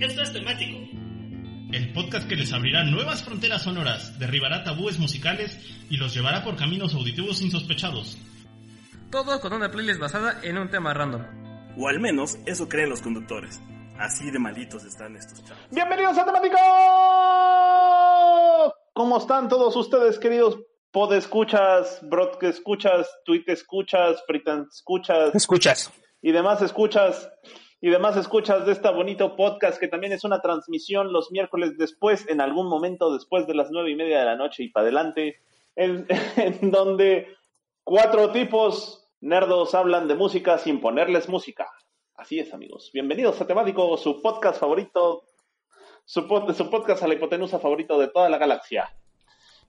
Esto es temático. El podcast que les abrirá nuevas fronteras sonoras, derribará tabúes musicales y los llevará por caminos auditivos insospechados. Todo con una playlist basada en un tema random. O al menos eso creen los conductores. Así de malitos están estos chavos. Bienvenidos a Temático. ¿Cómo están todos ustedes, queridos pod escuchas, broad escuchas, tweet escuchas, fritan escuchas Escuchas. y demás escuchas y demás escuchas de este bonito podcast que también es una transmisión los miércoles después, en algún momento después de las nueve y media de la noche y para adelante, en, en donde cuatro tipos nerdos hablan de música sin ponerles música. Así es, amigos. Bienvenidos a Temático, su podcast favorito, su, pod- su podcast a la hipotenusa favorito de toda la galaxia.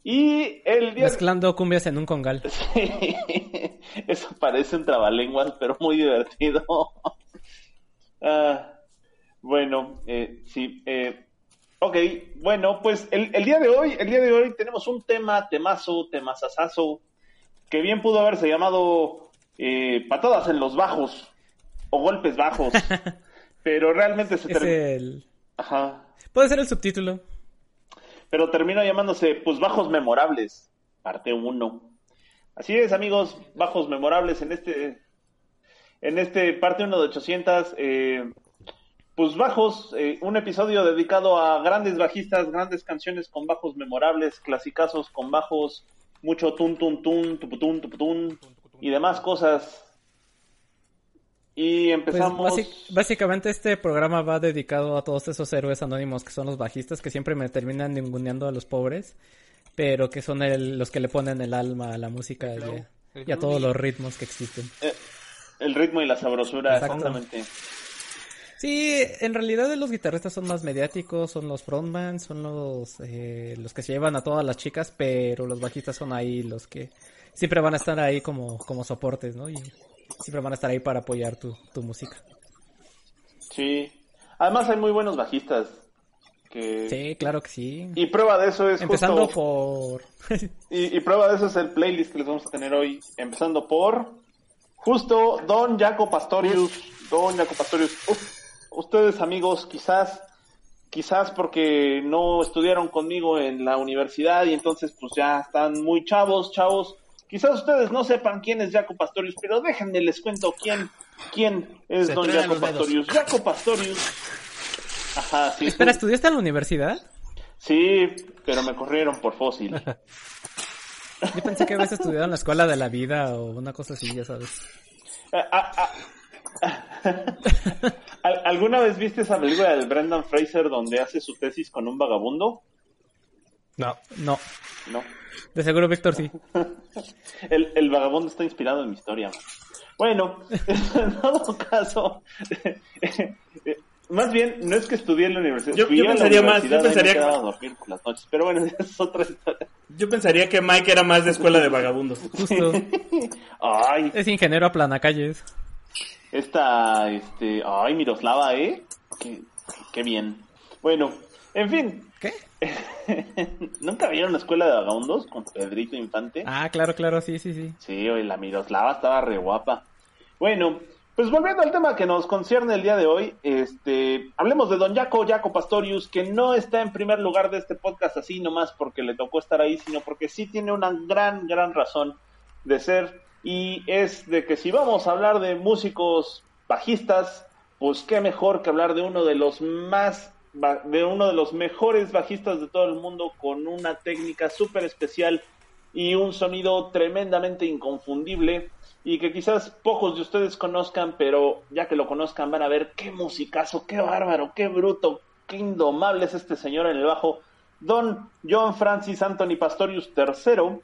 Y el día... Mezclando cumbias en un congal. Sí, eso parece un trabalenguas, pero muy divertido. Ah, bueno, eh, sí. Eh, ok, bueno, pues el, el día de hoy, el día de hoy tenemos un tema, temazo, temazazazo, que bien pudo haberse llamado eh, patadas en los bajos o golpes bajos, pero realmente se Es terminó. el... Ajá. Puede ser el subtítulo. pero terminó llamándose pues bajos memorables, parte 1. Así es, amigos, bajos memorables en este en este parte 1 de 800 eh, pues bajos, eh, un episodio dedicado a grandes bajistas, grandes canciones con bajos memorables, clasicazos con bajos, mucho tun tun tun, tuputun tuputun y demás cosas. Y Pues empezamos básicamente este programa va dedicado a todos esos héroes anónimos que son los bajistas que siempre me terminan ninguneando a los pobres, pero que son el- los que le ponen el alma a la música y a, y a todos los ritmos que existen. eh, el ritmo y la sabrosura, exactamente. Sí, en realidad los guitarristas son más mediáticos, son los frontman, son los eh, los que se llevan a todas las chicas, pero los bajistas son ahí los que siempre van a estar ahí como, como soportes, ¿no? Y siempre van a estar ahí para apoyar tu, tu música. Sí. Además hay muy buenos bajistas. Que... Sí, claro que sí. Y prueba de eso es Empezando justo... por... Y, y prueba de eso es el playlist que les vamos a tener hoy. Empezando por... Justo Don Jaco Pastorius. Don Jaco Pastorius. Uf, ustedes amigos quizás... Quizás porque no estudiaron conmigo en la universidad y entonces pues ya están muy chavos, chavos. Quizás ustedes no sepan quién es Jaco Pastorius, pero déjenme les cuento quién, quién es Se Don Jaco. Pastorius. Jaco Pastorius. Ajá, sí. Espera, ¿estudiaste en la universidad? Sí, pero me corrieron por fósil. Yo pensé que habías estudiado en la escuela de la vida o una cosa así, ya sabes. Ah, ah, ah. ¿Al- ¿Alguna vez viste esa película de Brendan Fraser donde hace su tesis con un vagabundo? No. No, No. de seguro Víctor sí. El, el vagabundo está inspirado en mi historia. Bueno, en todo caso, más bien, no es que estudié en la universidad. Yo- yo pensaría más, yo pensaría que- quedaba a dormir por las noches. Pero bueno, esa es otra historia. Yo pensaría que Mike era más de escuela de vagabundos. Justo. Ay, Es ingeniero a planacalles. Esta, este, ay, Miroslava, ¿eh? Qué, qué bien. Bueno, en fin, ¿Qué? ¿nunca vieron la escuela de vagabundos con Pedrito Infante? Ah, claro, claro, sí, sí, sí. Sí, la Miroslava estaba re guapa. Bueno, pues volviendo al tema que nos concierne el día de hoy, este, hablemos de Don Jaco, Jaco Pastorius, que no está en primer lugar de este podcast así nomás porque le tocó estar ahí, sino porque sí tiene una gran, gran razón de ser, y es de que si vamos a hablar de músicos bajistas, pues qué mejor que hablar de uno de los más, de uno de los mejores bajistas de todo el mundo con una técnica súper especial y un sonido tremendamente inconfundible y que quizás pocos de ustedes conozcan, pero ya que lo conozcan van a ver qué musicazo, qué bárbaro, qué bruto, qué indomable es este señor en el bajo, Don John Francis Anthony Pastorius III,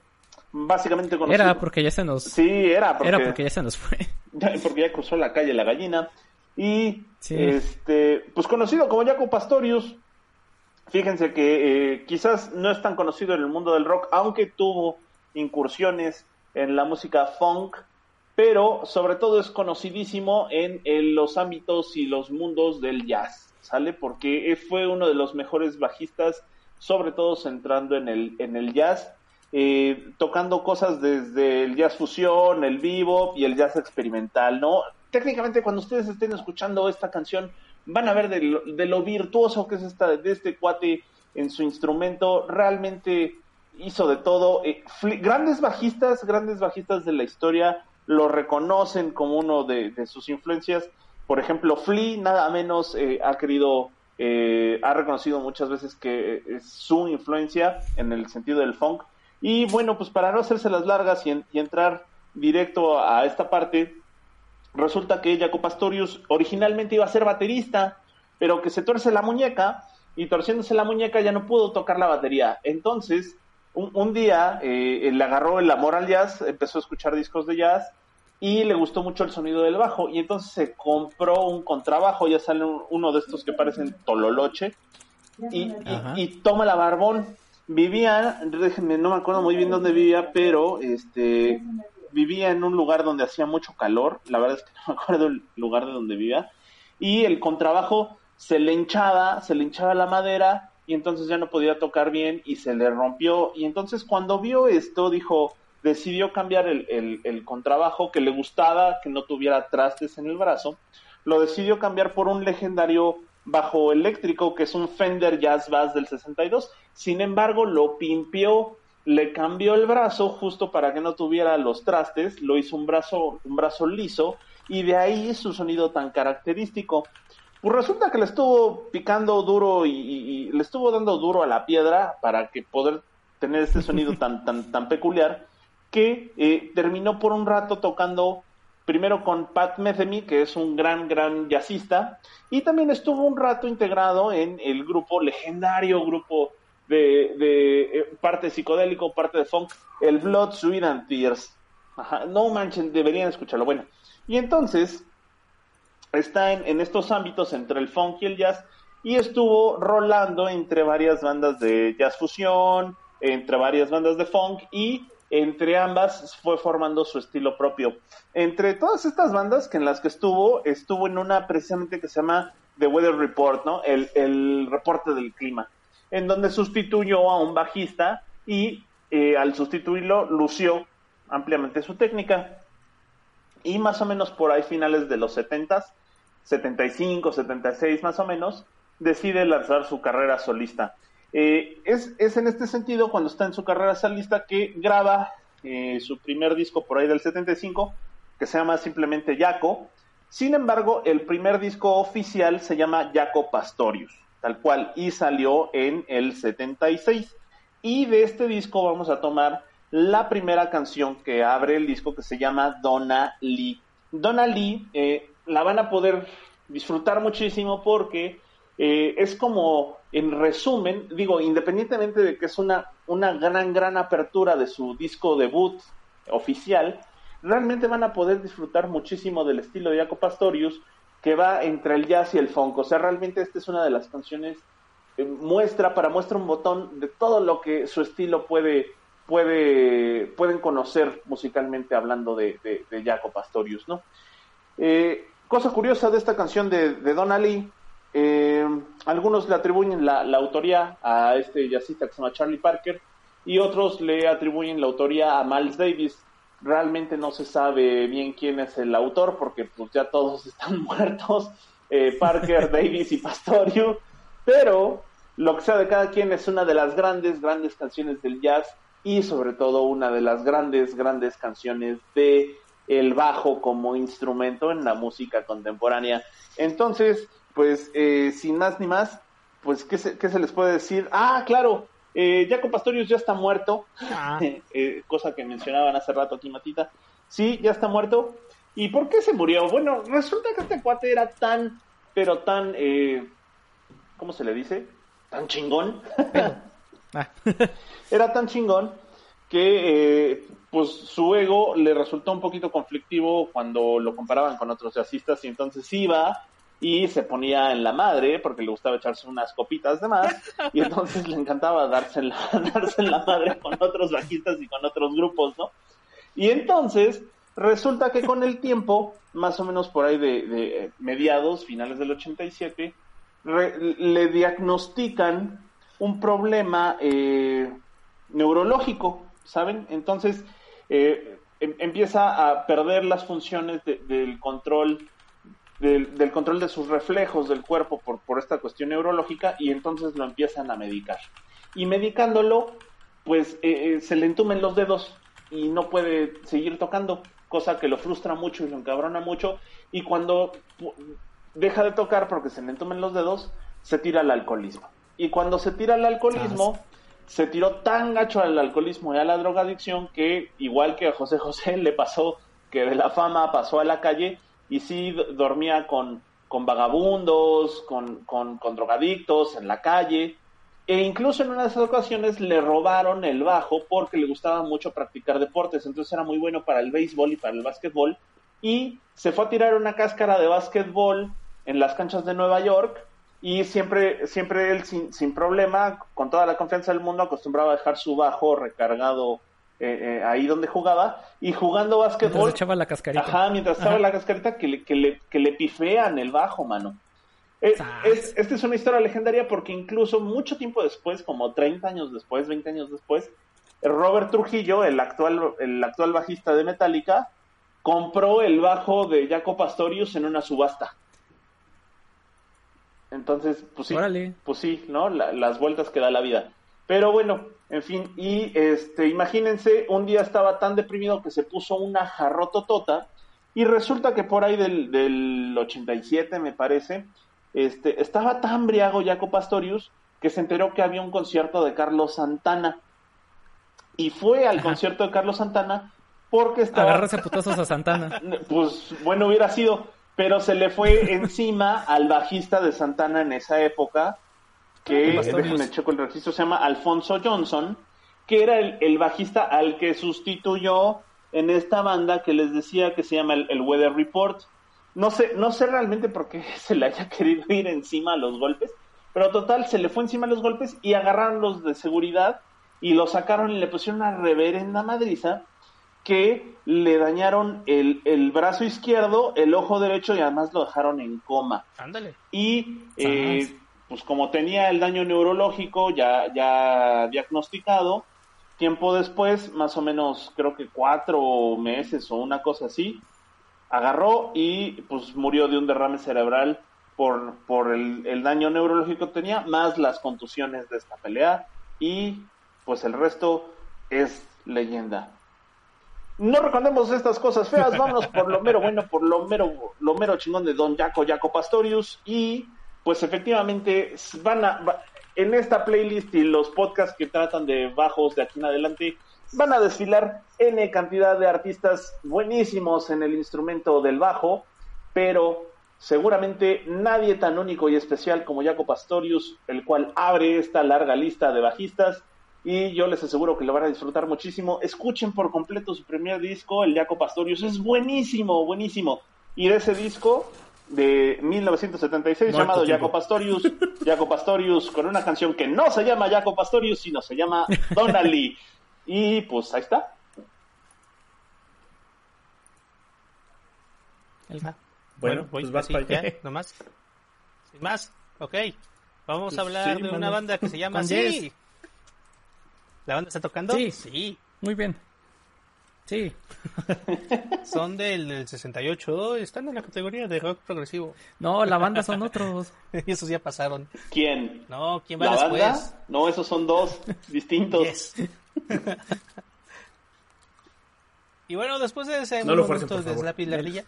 básicamente conocido. Era porque ya se nos... Sí, era porque, Era porque ya se nos fue. porque ya cruzó la calle la gallina. Y Sí. este, pues conocido como Jaco Pastorius. Fíjense que eh, quizás no es tan conocido en el mundo del rock, aunque tuvo incursiones en la música funk, pero sobre todo es conocidísimo en, los ámbitos y los mundos del jazz, ¿sale? Porque fue uno de los mejores bajistas, sobre todo centrando en el, en el jazz, eh, tocando cosas desde el jazz fusión, el bebop y el jazz experimental, ¿no? Técnicamente cuando ustedes estén escuchando esta canción, van a ver de lo, de lo virtuoso que es esta, de este cuate en su instrumento, realmente hizo de todo. Eh, grandes bajistas, grandes bajistas de la historia lo reconocen como uno de, sus influencias. Por ejemplo, Flea nada menos eh, ha querido, eh, ha reconocido muchas veces que eh, es su influencia en el sentido del funk. Y bueno, pues para no hacerse las largas y entrar directo a esta parte, resulta que Jaco Pastorius originalmente iba a ser baterista, pero que se tuerce la muñeca y torciéndose la muñeca ya no pudo tocar la batería. Entonces, un, un día eh, le agarró el amor al jazz, empezó a escuchar discos de jazz y le gustó mucho el sonido del bajo y entonces se compró un contrabajo, ya sale un- uno de estos que parecen tololoche y, y toma la barbón. Vivía, déjenme, no me acuerdo muy bien dónde vivía, pero este vivía en un lugar donde hacía mucho calor, la verdad es que no me acuerdo el lugar de donde vivía, y el contrabajo se le hinchaba, se le hinchaba la madera y entonces ya no podía tocar bien y se le rompió. Y entonces cuando vio esto dijo, decidió cambiar el, el- contrabajo que le gustaba, que no tuviera trastes en el brazo, lo decidió cambiar por un legendario bajo eléctrico que es un Fender Jazz Bass del 62. Sin embargo, lo pimpió, le cambió el brazo justo para que no tuviera los trastes, lo hizo un brazo, un brazo liso y de ahí su sonido tan característico. Pues resulta que le estuvo picando duro y, y- y le estuvo dando duro a la piedra para que poder tener este sonido tan, tan, tan peculiar que eh, terminó por un rato tocando primero con Pat Metheny, que es un gran, gran jazzista, y también estuvo un rato integrado en el grupo, legendario grupo de, eh, parte psicodélico, parte de funk, el Blood, Sweat and Tears. Ajá, no manchen, deberían escucharlo. Bueno, y entonces está en, en estos ámbitos entre el funk y el jazz y estuvo rolando entre varias bandas de jazz fusión, entre varias bandas de funk y entre ambas fue formando su estilo propio. Entre todas estas bandas que en las que estuvo, estuvo en una precisamente que se llama The Weather Report, ¿no? El, el reporte del clima, en donde sustituyó a un bajista y eh, al sustituirlo lució ampliamente su técnica. Y más o menos por ahí finales de los 70s, 75, 76 más o menos, decide lanzar su carrera solista. Eh, es, es en este sentido, cuando está en su carrera solista, que graba eh, su primer disco por ahí del 75, que se llama simplemente Yaco. Sin embargo, el primer disco oficial se llama Jaco Pastorius, tal cual, y salió en el 76. Y de este disco vamos a tomar la primera canción que abre el disco que se llama Donna Lee. Donna Lee eh, la van a poder disfrutar muchísimo porque eh, es como, en resumen, digo, independientemente de que es una, una gran, gran apertura de su disco debut oficial, realmente van a poder disfrutar muchísimo del estilo de Jaco Pastorius que va entre el jazz y el funk. O sea, realmente esta es una de las canciones eh, muestra, para muestra un botón de todo lo que su estilo puede, puede, pueden conocer musicalmente hablando de, de, Jaco Pastorius, ¿no? Eh, cosa curiosa de esta canción de, de Donna Lee, eh, algunos le atribuyen la, la, autoría a este jazzista que se llama Charlie Parker y otros le atribuyen la autoría a Miles Davis. Realmente no se sabe bien quién es el autor porque pues ya todos están muertos, eh, Parker, Davis y Pastorio, pero lo que sea de cada quien es una de las grandes, grandes canciones del jazz y sobre todo una de las grandes, grandes canciones de el bajo como instrumento en la música contemporánea. Entonces, pues eh, sin más ni más, pues ¿qué se, qué se les puede decir? Ah, claro, eh, Jaco Pastorius ya está muerto, ah. eh, cosa que mencionaban hace rato aquí Matita. Sí, ya está muerto. ¿Y por qué se murió? Bueno, resulta que este cuate era tan, pero tan, eh, ¿cómo se le dice? Tan chingón. ah. era tan chingón que eh, pues su ego le resultó un poquito conflictivo cuando lo comparaban con otros jazzistas y entonces iba y se ponía en la madre porque le gustaba echarse unas copitas de más y entonces le encantaba darse en la, darse en la madre con otros bajistas y con otros grupos, ¿no? Y entonces resulta que con el tiempo, más o menos por ahí de, de mediados, finales del 87, re, le diagnostican un problema eh, neurológico, ¿saben? Entonces eh, em, empieza a perder las funciones de, del control del, del control de sus reflejos del cuerpo por, por esta cuestión neurológica y entonces lo empiezan a medicar. Y medicándolo, pues eh, eh, se le entumen los dedos y no puede seguir tocando, cosa que lo frustra mucho y lo encabrona mucho. Y cuando deja de tocar porque se le entumen los dedos, se tira al alcoholismo. Y cuando se tira al alcoholismo, se tiró tan gacho al alcoholismo y a la drogadicción que, igual que a José José, le pasó que de la fama pasó a la calle y sí dormía con, con vagabundos, con, con, con drogadictos en la calle. E incluso en una de esas ocasiones le robaron el bajo porque le gustaba mucho practicar deportes. Entonces era muy bueno para el béisbol y para el básquetbol. Y se fue a tirar una cáscara de básquetbol en las canchas de Nueva York. Y siempre, siempre él sin, sin problema, con toda la confianza del mundo, acostumbraba a dejar su bajo recargado eh, eh, ahí donde jugaba. Y jugando Mientras básquetbol, echaba la cascarita. Ajá, mientras estaba la cascarita que le, que le, que le pifean el bajo, mano. Eh, es- esta es una historia legendaria porque incluso mucho tiempo después, como 30 años después, 20 años después, Robert Trujillo, el actual, el actual bajista de Metallica, compró el bajo de Jaco Pastorius en una subasta. Entonces, pues sí, Órale. pues sí, ¿no? La- las vueltas que da la vida. Pero bueno, en fin, y este, imagínense, un día estaba tan deprimido que se puso una jarrototota y resulta que por ahí del, del 87, me parece, este, estaba tan briago Jaco Pastorius que se enteró que había un concierto de Carlos Santana. Y fue al concierto de Carlos Santana porque estaba... Agarrarse putazos a Santana. Pues bueno hubiera sido, pero se le fue encima al bajista de Santana en esa época, que déjenme checo el registro, se llama Alfonso Johnson, que era el, el bajista al que sustituyó en esta banda que les decía que se llama el, el Weather Report. No sé, no sé realmente por qué se le haya querido ir encima a los golpes, pero total, se le fue encima a los golpes y agarraron los de seguridad y lo sacaron y le pusieron una reverenda madriza que le dañaron el, el brazo izquierdo, el ojo derecho y además lo dejaron en coma. Ándale. Y eh, pues como tenía el daño neurológico ya, ya diagnosticado, tiempo después, más o menos creo que cuatro meses o una cosa así, agarró y pues murió de un derrame cerebral por, por el, el daño neurológico que tenía, más las contusiones de esta pelea y pues el resto es leyenda. No recordemos estas cosas feas, vámonos por lo mero bueno, por lo mero, lo mero chingón de Don Jaco Jaco Pastorius y pues efectivamente van a en esta playlist y los podcasts que tratan de bajos de aquí en adelante van a desfilar n cantidad de artistas buenísimos en el instrumento del bajo, pero seguramente nadie tan único y especial como Jaco Pastorius, el cual abre esta larga lista de bajistas y yo les aseguro que lo van a disfrutar muchísimo. Escuchen por completo su primer disco, el Jaco Pastorius, es buenísimo, buenísimo. Y de ese disco de 1976 Muerto llamado tiempo. Jaco Pastorius, Jaco Pastorius con una canción que no se llama Jaco Pastorius, sino se llama Donnelly. Y pues ahí está. Bueno, voy pues vas así, para allá. ya, nomás. Sin más, ok. Vamos Pues a hablar sí, de una banda que se llama así. Yes. ¿La banda está tocando? Sí. Sí. Muy bien. Sí. Son del, del 68, están en la categoría de rock progresivo. No, la banda son otros. y esos ya pasaron. ¿Quién? No, ¿quién va ¿La después? banda? No, esos son dos distintos. Yes. y bueno, después de ese No lo momento fuercen, por de favor. Slappy la Ardilla,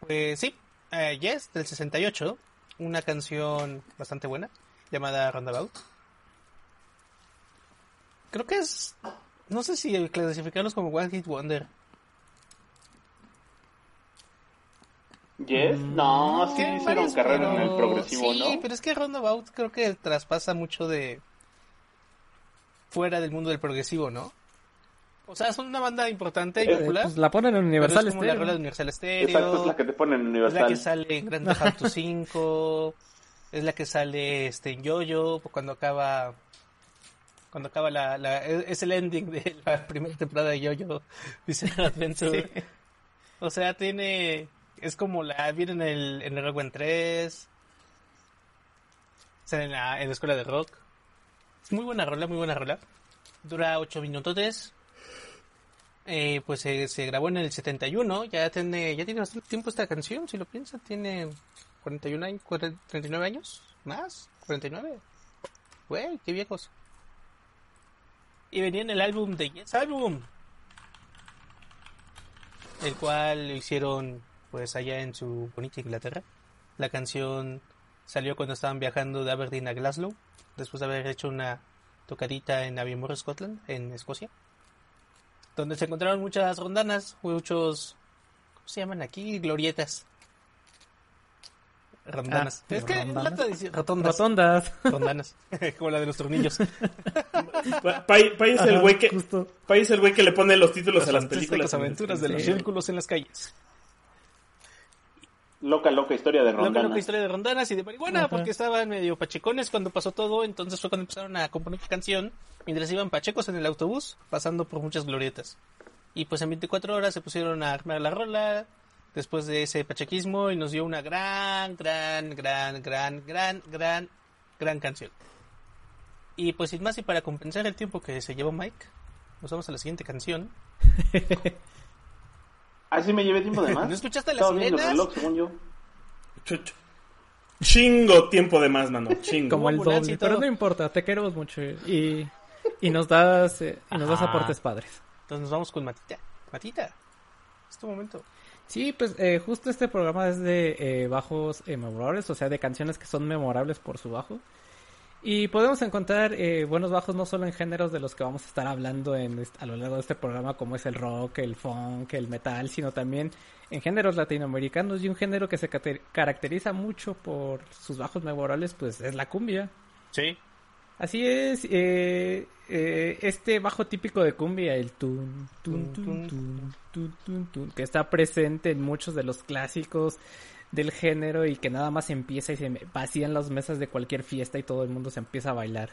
pues sí, eh, Yes, del 68, una canción bastante buena, llamada Roundabout. Creo que es, no sé si clasificarlos como One Hit Wonder. Yes, no, sí hicieron carrera en el pero- progresivo, sí, ¿no? pero es que Roundabout creo que traspasa mucho de fuera del mundo del progresivo, ¿no? O sea, son una banda importante y Eh, popular. Pues la ponen en pero Universal es como la rola de Universal Stereo. Exacto, es la que te ponen en es la que Universal. sale en Grand Theft Auto 5. es la que sale este, en Yoyo cuando acaba cuando acaba la, la es el ending de la primera temporada de Yoyo Bizarre Adventure. O sea, tiene es como la viene en el en el Rock Band 3. Sale en la, en la escuela de rock. Es muy buena rola, muy buena rola. Dura 8 minutos. eh, pues se, se grabó en el 71, ya tiene, ya tiene bastante tiempo esta canción, si lo piensas, tiene 41 años, 40 39 años, más, 49. Güey, qué viejos. Y venía en el álbum de Yes Album, el cual lo hicieron pues allá en su bonita Inglaterra. La canción salió cuando estaban viajando de Aberdeen a Glasgow, después de haber hecho una tocadita en Aviemore, Scotland, en Escocia, donde se encontraron muchas rondanas, muchos, ¿cómo se llaman aquí? Glorietas. Rondanas. Ah, es que rondanas. lata dice- rotondas. Rotondas. Rondanas. Como la de los tornillos. Pa- Pai, Pai es el güey que, justo. Pai es el güey que le pone los títulos a las películas. aventuras de los círculos en las calles. Loca, loca historia de Loca, Rondana. loca historia de rondanas y de marihuana, Ajá. porque estaban medio pachecones cuando pasó todo, entonces fue cuando empezaron a componer la canción, mientras iban pachecos en el autobús, pasando por muchas glorietas. Y pues en 24 horas se pusieron a armar la rola, después de ese pachequismo, y nos dio una gran, gran, gran, gran, gran, gran, gran canción. Y pues sin más y para compensar el tiempo que se llevó Mike, nos vamos a la siguiente canción. Así me llevé tiempo de más. ¿No escuchaste las Estaba viendo el sirenas? reloj, según yo. Chucho. Chingo tiempo de más, mano. Chingo. Como el doble. Pero no importa, te queremos mucho. Y, y nos das, eh, y nos das aportes padres. Entonces nos vamos con Matita. Matita, es tu momento. Sí, pues eh, justo este programa es de eh, bajos eh, memorables, o sea, de canciones que son memorables por su bajo. Y podemos encontrar eh, buenos bajos no solo en géneros de los que vamos a estar hablando en a lo largo de este programa, como es el rock, el funk, el metal, sino también en géneros latinoamericanos. Y un género que se caracteriza mucho por sus bajos memorables, pues es la cumbia. Sí. Así es, eh, eh, este bajo típico de cumbia, el tun, tun, tun, tun, tun, tun, tun, que está presente en muchos de los clásicos del género y que nada más empieza y se vacían las mesas de cualquier fiesta y todo el mundo se empieza a bailar.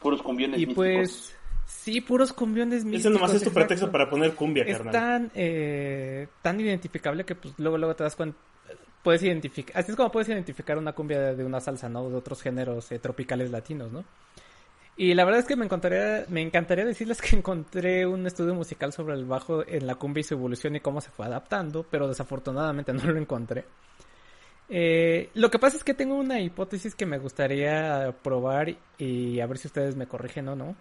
Puros cumbiones Y místicos. pues, sí, puros cumbiones místicos. Ese nomás es tu pretexto para poner cumbia, Es carnal. tan, eh, tan identificable que pues luego luego te das cuenta, puedes identificar, así es como puedes identificar una cumbia de, una salsa, ¿no? De otros géneros eh, tropicales latinos, ¿no? Y la verdad es que me encantaría, me encantaría decirles que encontré un estudio musical sobre el bajo en la cumbia y su evolución y cómo se fue adaptando, pero desafortunadamente no lo encontré. Eh, lo que pasa es que tengo una hipótesis que me gustaría probar y a ver si ustedes me corrigen o no.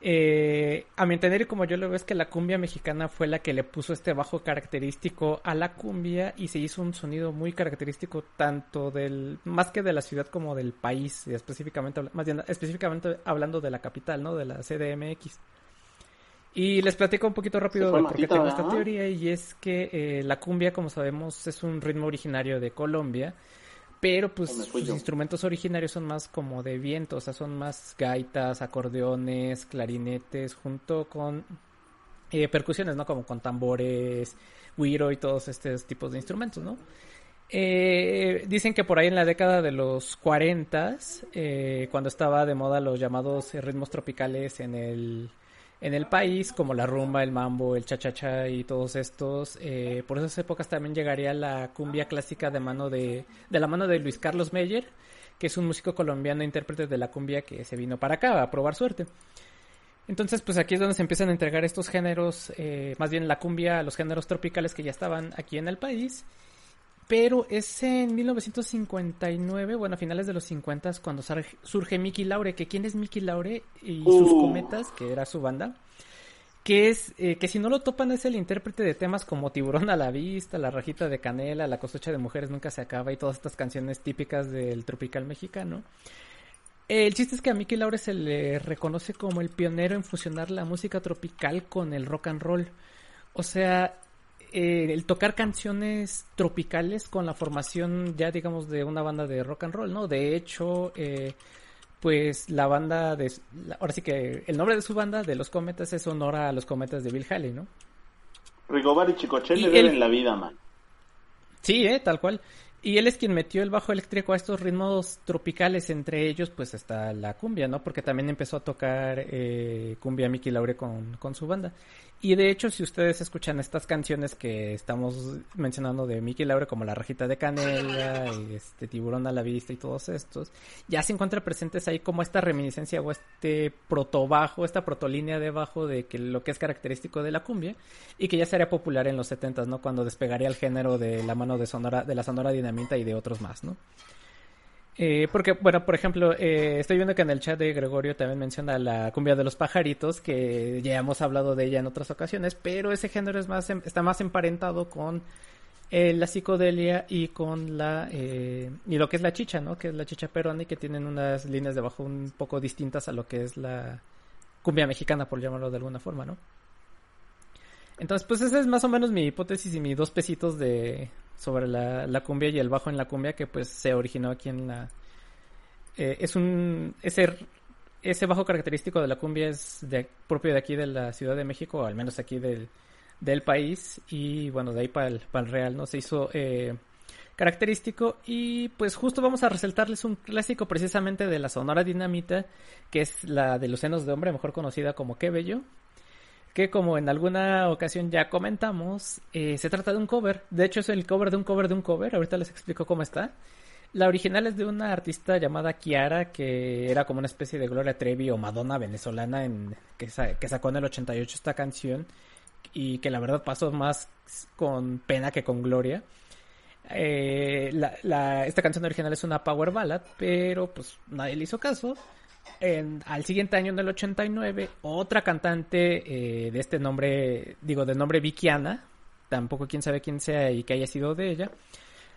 Eh, a mi entender y como yo lo veo es que la cumbia mexicana fue la que le puso este bajo característico a la cumbia y se hizo un sonido muy característico tanto del más que de la ciudad como del país específicamente más bien específicamente hablando de la capital no de la CDMX y les platico un poquito rápido de por qué tengo esta teoría y es que eh, la cumbia como sabemos es un ritmo originario de Colombia pero pues sus yo. instrumentos originarios son más como de viento, o sea, son más gaitas, acordeones, clarinetes, junto con eh, percusiones, ¿no? Como con tambores, güiro y todos estos tipos de instrumentos, ¿no? Eh, dicen que por ahí en la década de los 40, eh, cuando estaba de moda los llamados ritmos tropicales en el, en el país, como la rumba, el mambo, el cha-cha-cha y todos estos, eh, por esas épocas también llegaría la cumbia clásica de mano de, de la mano de Luis Carlos Meyer, que es un músico colombiano intérprete de la cumbia que se vino para acá a probar suerte. Entonces, pues aquí es donde se empiezan a entregar estos géneros, eh, más bien la cumbia, los géneros tropicales que ya estaban aquí en el país. Pero es en 1959, bueno, a finales de los 50 cuando surge Mickey Laure, que quién es Mickey Laure y sus Uh. cometas, que era su banda, que es, eh, que si no lo topan es el intérprete de temas como Tiburón a la vista, La rajita de canela, La cosecha de mujeres nunca se acaba y todas estas canciones típicas del tropical mexicano. El chiste es que a Mickey Laure se le reconoce como el pionero en fusionar la música tropical con el rock and roll. O sea, eh, el tocar canciones tropicales con la formación ya digamos de una banda de rock and roll, ¿no? De hecho, eh, pues la banda de... la- ahora sí que el nombre de su banda, de Los Cometas, es honor a los cometas de Bill Haley, ¿no? Rigobar y Chicoche le deben la vida, man. Sí, eh, tal cual. Y él es quien metió el bajo eléctrico a estos ritmos tropicales, entre ellos pues está la cumbia, ¿no? Porque también empezó a tocar eh, cumbia Mickey Laure con, con su banda. Y de hecho, si ustedes escuchan estas canciones que estamos mencionando de Mickey Laure, como La Rajita de Canela, este Tiburón a la Vista y todos estos, ya se encuentran presentes ahí como esta reminiscencia o este protobajo, esta protolínea de bajo de que lo que es característico de la cumbia y que ya sería popular en los 70 ¿no? Cuando despegaría el género de la mano de Sonora, de la Sonora Dinamita y de otros más, ¿no? Eh, porque, bueno, por ejemplo, eh, estoy viendo que en el chat de Gregorio también menciona la cumbia de los pajaritos, que ya hemos hablado de ella en otras ocasiones, pero ese género es más, em, está más emparentado con eh, la psicodelia y con la, y lo que es la chicha, ¿no? Que es la chicha peruana y que tienen unas líneas de bajo un poco distintas a lo que es la cumbia mexicana, por llamarlo de alguna forma, ¿no? Entonces, pues esa es más o menos mi hipótesis y mis dos pesitos de, sobre la, la, cumbia y el bajo en la cumbia que pues se originó aquí en la... Eh, es un... Ese, ese bajo característico de la cumbia es de, propio de aquí de la Ciudad de México, o al menos aquí del, del país, y bueno, de ahí para el, para el Real, ¿no? Se hizo eh, característico y pues justo vamos a resaltarles un clásico precisamente de la Sonora Dinamita, que es la de los senos de hombre, mejor conocida como Qué Bello, que como en alguna ocasión ya comentamos, eh, se trata de un cover. De hecho es el cover de un cover de un cover. Ahorita les explico cómo está. La original es de una artista llamada Kiara, que era como una especie de Gloria Trevi o Madonna venezolana, en, que, que sacó en el 88 esta canción y que la verdad pasó más con pena que con gloria. Eh, la, esta canción original es una power ballad, pero pues nadie le hizo caso al siguiente año, en el 89, otra cantante eh, de este nombre, digo, de nombre Vickiana, tampoco quién sabe quién sea y que haya sido de ella,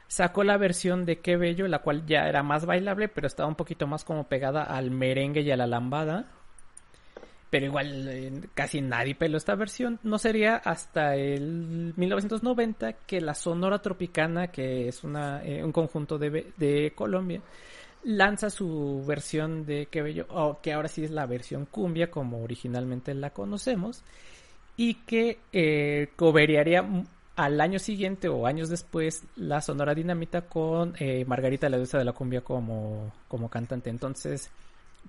sacó la versión de Qué Bello, la cual ya era más bailable, pero estaba un poquito más como pegada al merengue y a la lambada. Pero igual eh, casi nadie peló esta versión. No sería hasta el 1990 que la Sonora Tropicana, que es eh, un conjunto de Colombia, lanza su versión de Que Bello, que ahora sí es la versión cumbia como originalmente la conocemos, y que eh, al año siguiente o años después la Sonora Dinamita con eh, Margarita la diosa de la cumbia como, como cantante. Entonces,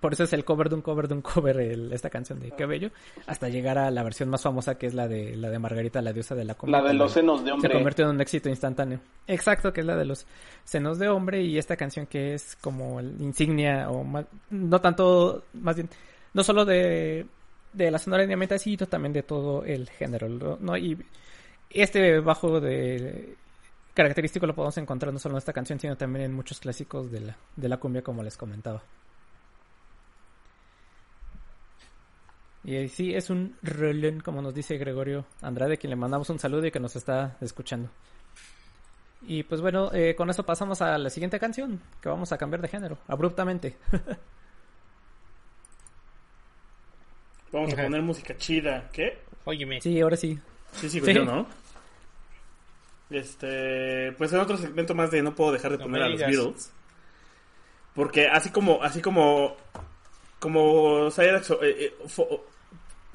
por eso es el cover de un cover de un cover esta canción de Qué Bello, hasta llegar a la versión más famosa que es la de la de Margarita, la diosa de la La de los senos de hombre. Se convirtió en un éxito instantáneo. Exacto, que es la de los senos de hombre y esta canción que es como el insignia o no tanto, más bien, no solo de, de la sonora de sino también de todo el género, ¿no? Y este bajo de característico lo podemos encontrar no solo en esta canción, sino también en muchos clásicos de la, de la cumbia como les comentaba. Y sí, es un rolón, como nos dice Gregorio Andrade, quien le mandamos un saludo y que nos está escuchando. Y pues bueno, eh, con eso pasamos a la siguiente canción, que vamos a cambiar de género, abruptamente. vamos a poner música chida, ¿qué? Óyeme. Sí, ahora sí. Sí, sí, pues Yo, ¿no? Este, pues en otro segmento más de no puedo dejar de poner a los Beatles. Porque así como, así como, como Cyrax, eh, eh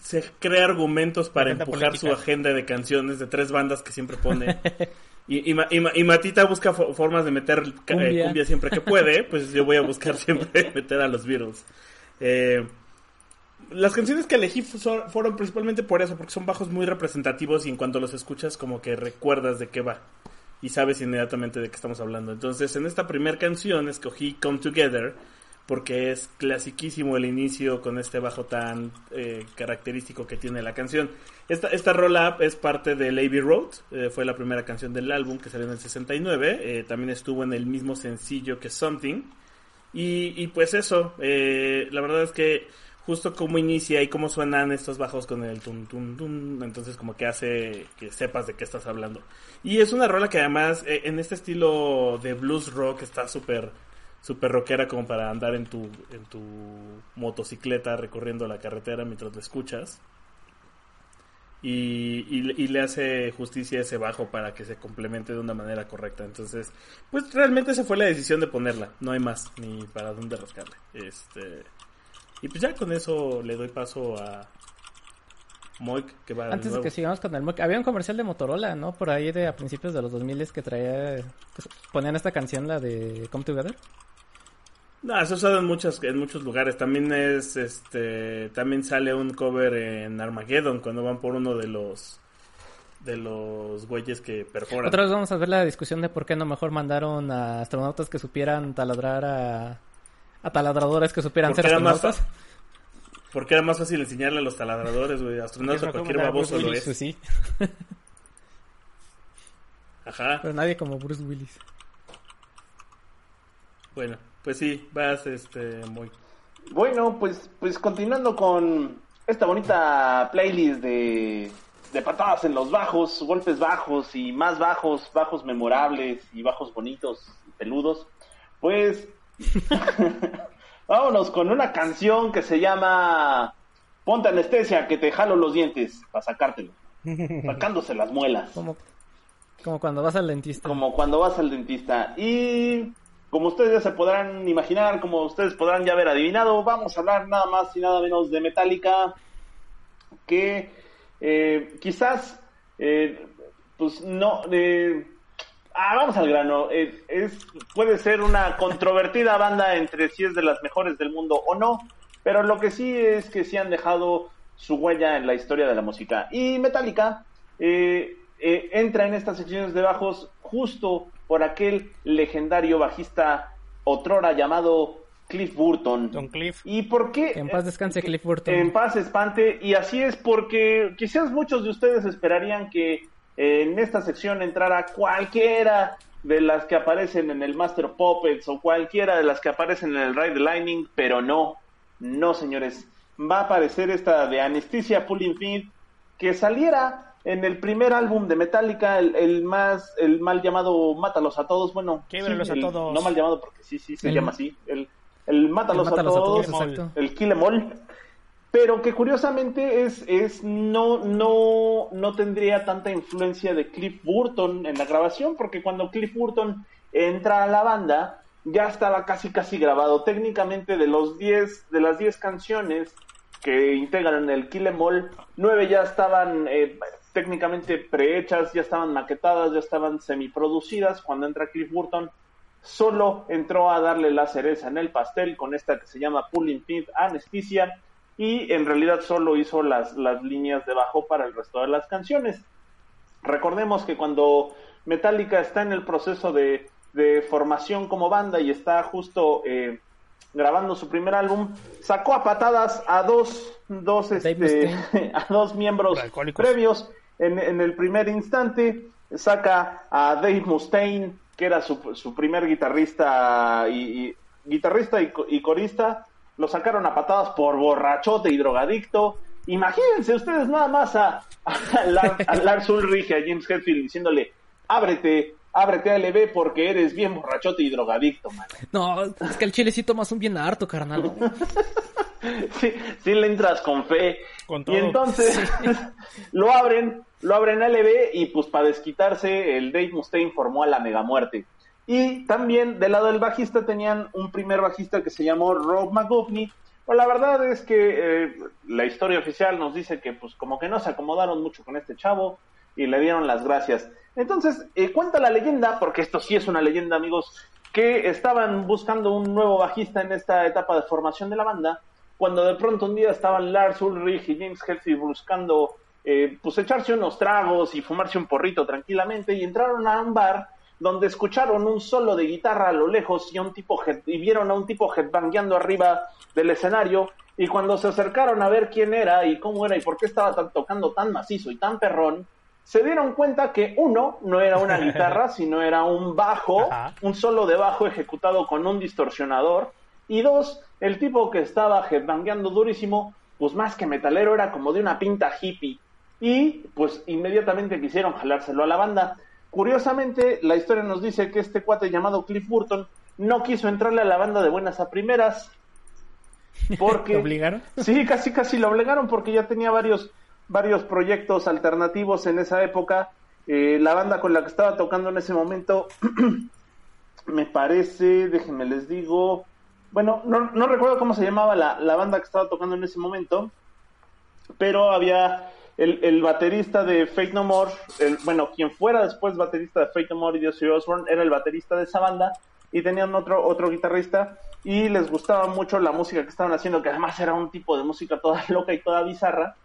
se crea argumentos para empujar su agenda de canciones de tres bandas que siempre pone. Y, y, Matita busca formas de meter eh, cumbia. siempre que puede, pues yo voy a buscar siempre meter a los Beatles. Eh, las canciones que elegí fueron principalmente por eso, porque son bajos muy representativos y en cuanto los escuchas como que recuerdas de qué va y sabes inmediatamente de qué estamos hablando. Entonces en esta primera canción escogí Come Together porque es clasiquísimo el inicio con este bajo tan eh, característico que tiene la canción. Esta, esta roll-up es parte de Abbey Road, eh, fue la primera canción del álbum que salió en el 69, eh, también estuvo en el mismo sencillo que Something. Y, y pues eso, la verdad es que justo como inicia y cómo suenan estos bajos con el tum tum tum, entonces como que hace que sepas de qué estás hablando. Y es una rola que además en este estilo de blues rock está súper super rockera como para andar en tu, en tu motocicleta recorriendo la carretera mientras lo escuchas. Y, y, le hace justicia ese bajo para que se complemente de una manera correcta. Entonces, pues realmente esa fue la decisión de ponerla. No hay más, ni para dónde rascarle. Este, y pues ya con eso le doy paso a Moik, que va Antes de, que sigamos con el Moik, había un comercial de Motorola, ¿no? Por ahí de a principios de los 2000 que traía, ponían esta canción, la de Come Together. No, se ha usado en muchos, en muchos lugares. También es, este, también sale un cover en Armageddon cuando van por uno de los, de los güeyes que perforan. Otra vez vamos a ver la discusión de por qué no mejor mandaron a astronautas que supieran taladrar a, a taladradores que supieran ser astronautas. porque era más fácil enseñarle a los taladradores, güey. Astronautas a cualquier baboso lo es. Sí. Ajá. Pero nadie como Bruce Willis. Bueno, pues sí, vas, este, muy. Bueno, pues, pues continuando con esta bonita playlist de, de patadas en los bajos, golpes bajos y más bajos, bajos memorables y bajos bonitos y peludos, pues vámonos con una canción que se llama Ponte anestesia que te jalo los dientes para sacártelo, sacándose las muelas. Como, como cuando vas al dentista. Como cuando vas al dentista. Y como ustedes ya se podrán imaginar, como ustedes podrán ya haber adivinado, vamos a hablar nada más y nada menos de Metallica, que eh, quizás, eh, pues no, eh, ah, vamos al grano, es, puede ser una controvertida banda entre si es de las mejores del mundo o no, pero lo que sí es que sí han dejado su huella en la historia de la música. Y Metallica entra en estas secciones de bajos justo por aquel legendario bajista otrora llamado Cliff Burton. Don Cliff. ¿Y por qué? en paz descanse Cliff Burton. En paz espante. Y así es porque quizás muchos de ustedes esperarían que en esta sección entrara cualquiera de las que aparecen en el Master Puppets o cualquiera de las que aparecen en el Ride the Lightning, pero no, no señores. Va a aparecer esta de Anesthesia Pulling Feed que saliera en el primer álbum de Metallica, el, más, el mal llamado Mátalos a Todos, bueno, sí, a todos. no mal llamado porque sí, sí se llama así, el, el Mátalos, a, Todos, el Kill Em All, pero que curiosamente es, es no, no, no tendría tanta influencia de Cliff Burton en la grabación, porque cuando Cliff Burton entra a la banda, ya estaba casi casi grabado. Técnicamente de los 10, de las 10 canciones que integran el Kill Em All, 9 ya estaban eh, técnicamente prehechas, ya estaban maquetadas, ya estaban semiproducidas. Cuando entra Cliff Burton, solo entró a darle la cereza en el pastel con esta que se llama Pulling Pin Anesthesia y en realidad solo hizo las, las líneas de bajo para el resto de las canciones. Recordemos que cuando Metallica está en el proceso de, de formación como banda y está justo eh, grabando su primer álbum, sacó a patadas a dos, dos, este, a dos miembros previos en, el primer instante, saca a Dave Mustaine, que era su, su primer guitarrista y, guitarrista y, corista, lo sacaron a patadas por borrachote y drogadicto. Imagínense ustedes nada más a, a, Lars Ulrich y a James Hetfield diciéndole, ábrete, ábrete a LB porque eres bien borrachote y drogadicto, man. No, es que el chilecito más un bien harto, carnal. sí, sí le entras con fe. y entonces lo abren, lo abren a LB y pues para desquitarse el Dave Mustaine formó a la mega muerte. Y también del lado del bajista tenían un primer bajista que se llamó Rob McGovney. Pues la verdad es que eh, la historia oficial nos dice que pues como que no se acomodaron mucho con este chavo y le dieron las gracias. Entonces, eh, cuenta la leyenda, porque esto sí es una leyenda amigos, que estaban buscando un nuevo bajista en esta etapa de formación de la banda cuando de pronto un día estaban Lars Ulrich y James Hetfield buscando eh, pues echarse unos tragos y fumarse un porrito tranquilamente y entraron a un bar donde escucharon un solo de guitarra a lo lejos y, un tipo y vieron a un tipo headbangueando arriba del escenario y cuando se acercaron a ver quién era y cómo era y por qué estaba tocando tan macizo y tan perrón, se dieron cuenta que uno no era una guitarra, sino era un bajo, un solo de bajo ejecutado con un distorsionador y dos, el tipo que estaba headbangueando durísimo, pues más que metalero era como de una pinta hippie. Y pues inmediatamente quisieron jalárselo a la banda. Curiosamente, la historia nos dice que este cuate llamado Cliff Burton no quiso entrarle a la banda de buenas a primeras. Porque... ¿Lo obligaron? Sí, casi casi lo obligaron porque ya tenía varios, varios proyectos alternativos en esa época. Eh, la banda con la que estaba tocando en ese momento, me parece, déjenme les digo, bueno, no, recuerdo cómo se llamaba la, la, banda que estaba tocando en ese momento, pero había el, el baterista de Fate No More, el, bueno, quien fuera después baterista de Fate No More y Ozzy Osbourne, era el baterista de esa banda, y tenían otro, otro guitarrista y les gustaba mucho la música que estaban haciendo, que además era un tipo de música toda loca y toda bizarra.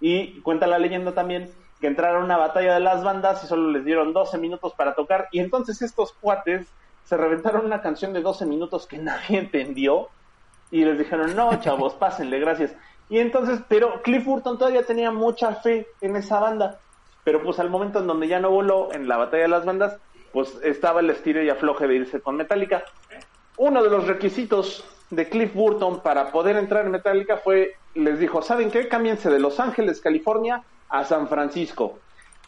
Y cuenta la leyenda también que entraron a una batalla de las bandas y solo les dieron 12 minutos para tocar. Y entonces estos cuates se reventaron una canción de 12 minutos que nadie entendió. Y les dijeron, no, chavos, pásenle, gracias. Y entonces, pero Cliff Burton todavía tenía mucha fe en esa banda. Pero pues al momento en donde ya no voló en la batalla de las bandas, pues estaba el estilo y afloje de irse con Metallica. Uno de los requisitos de Cliff Burton para poder entrar en Metallica fue, les dijo, ¿saben qué? Cámbiense de Los Ángeles, California, a San Francisco.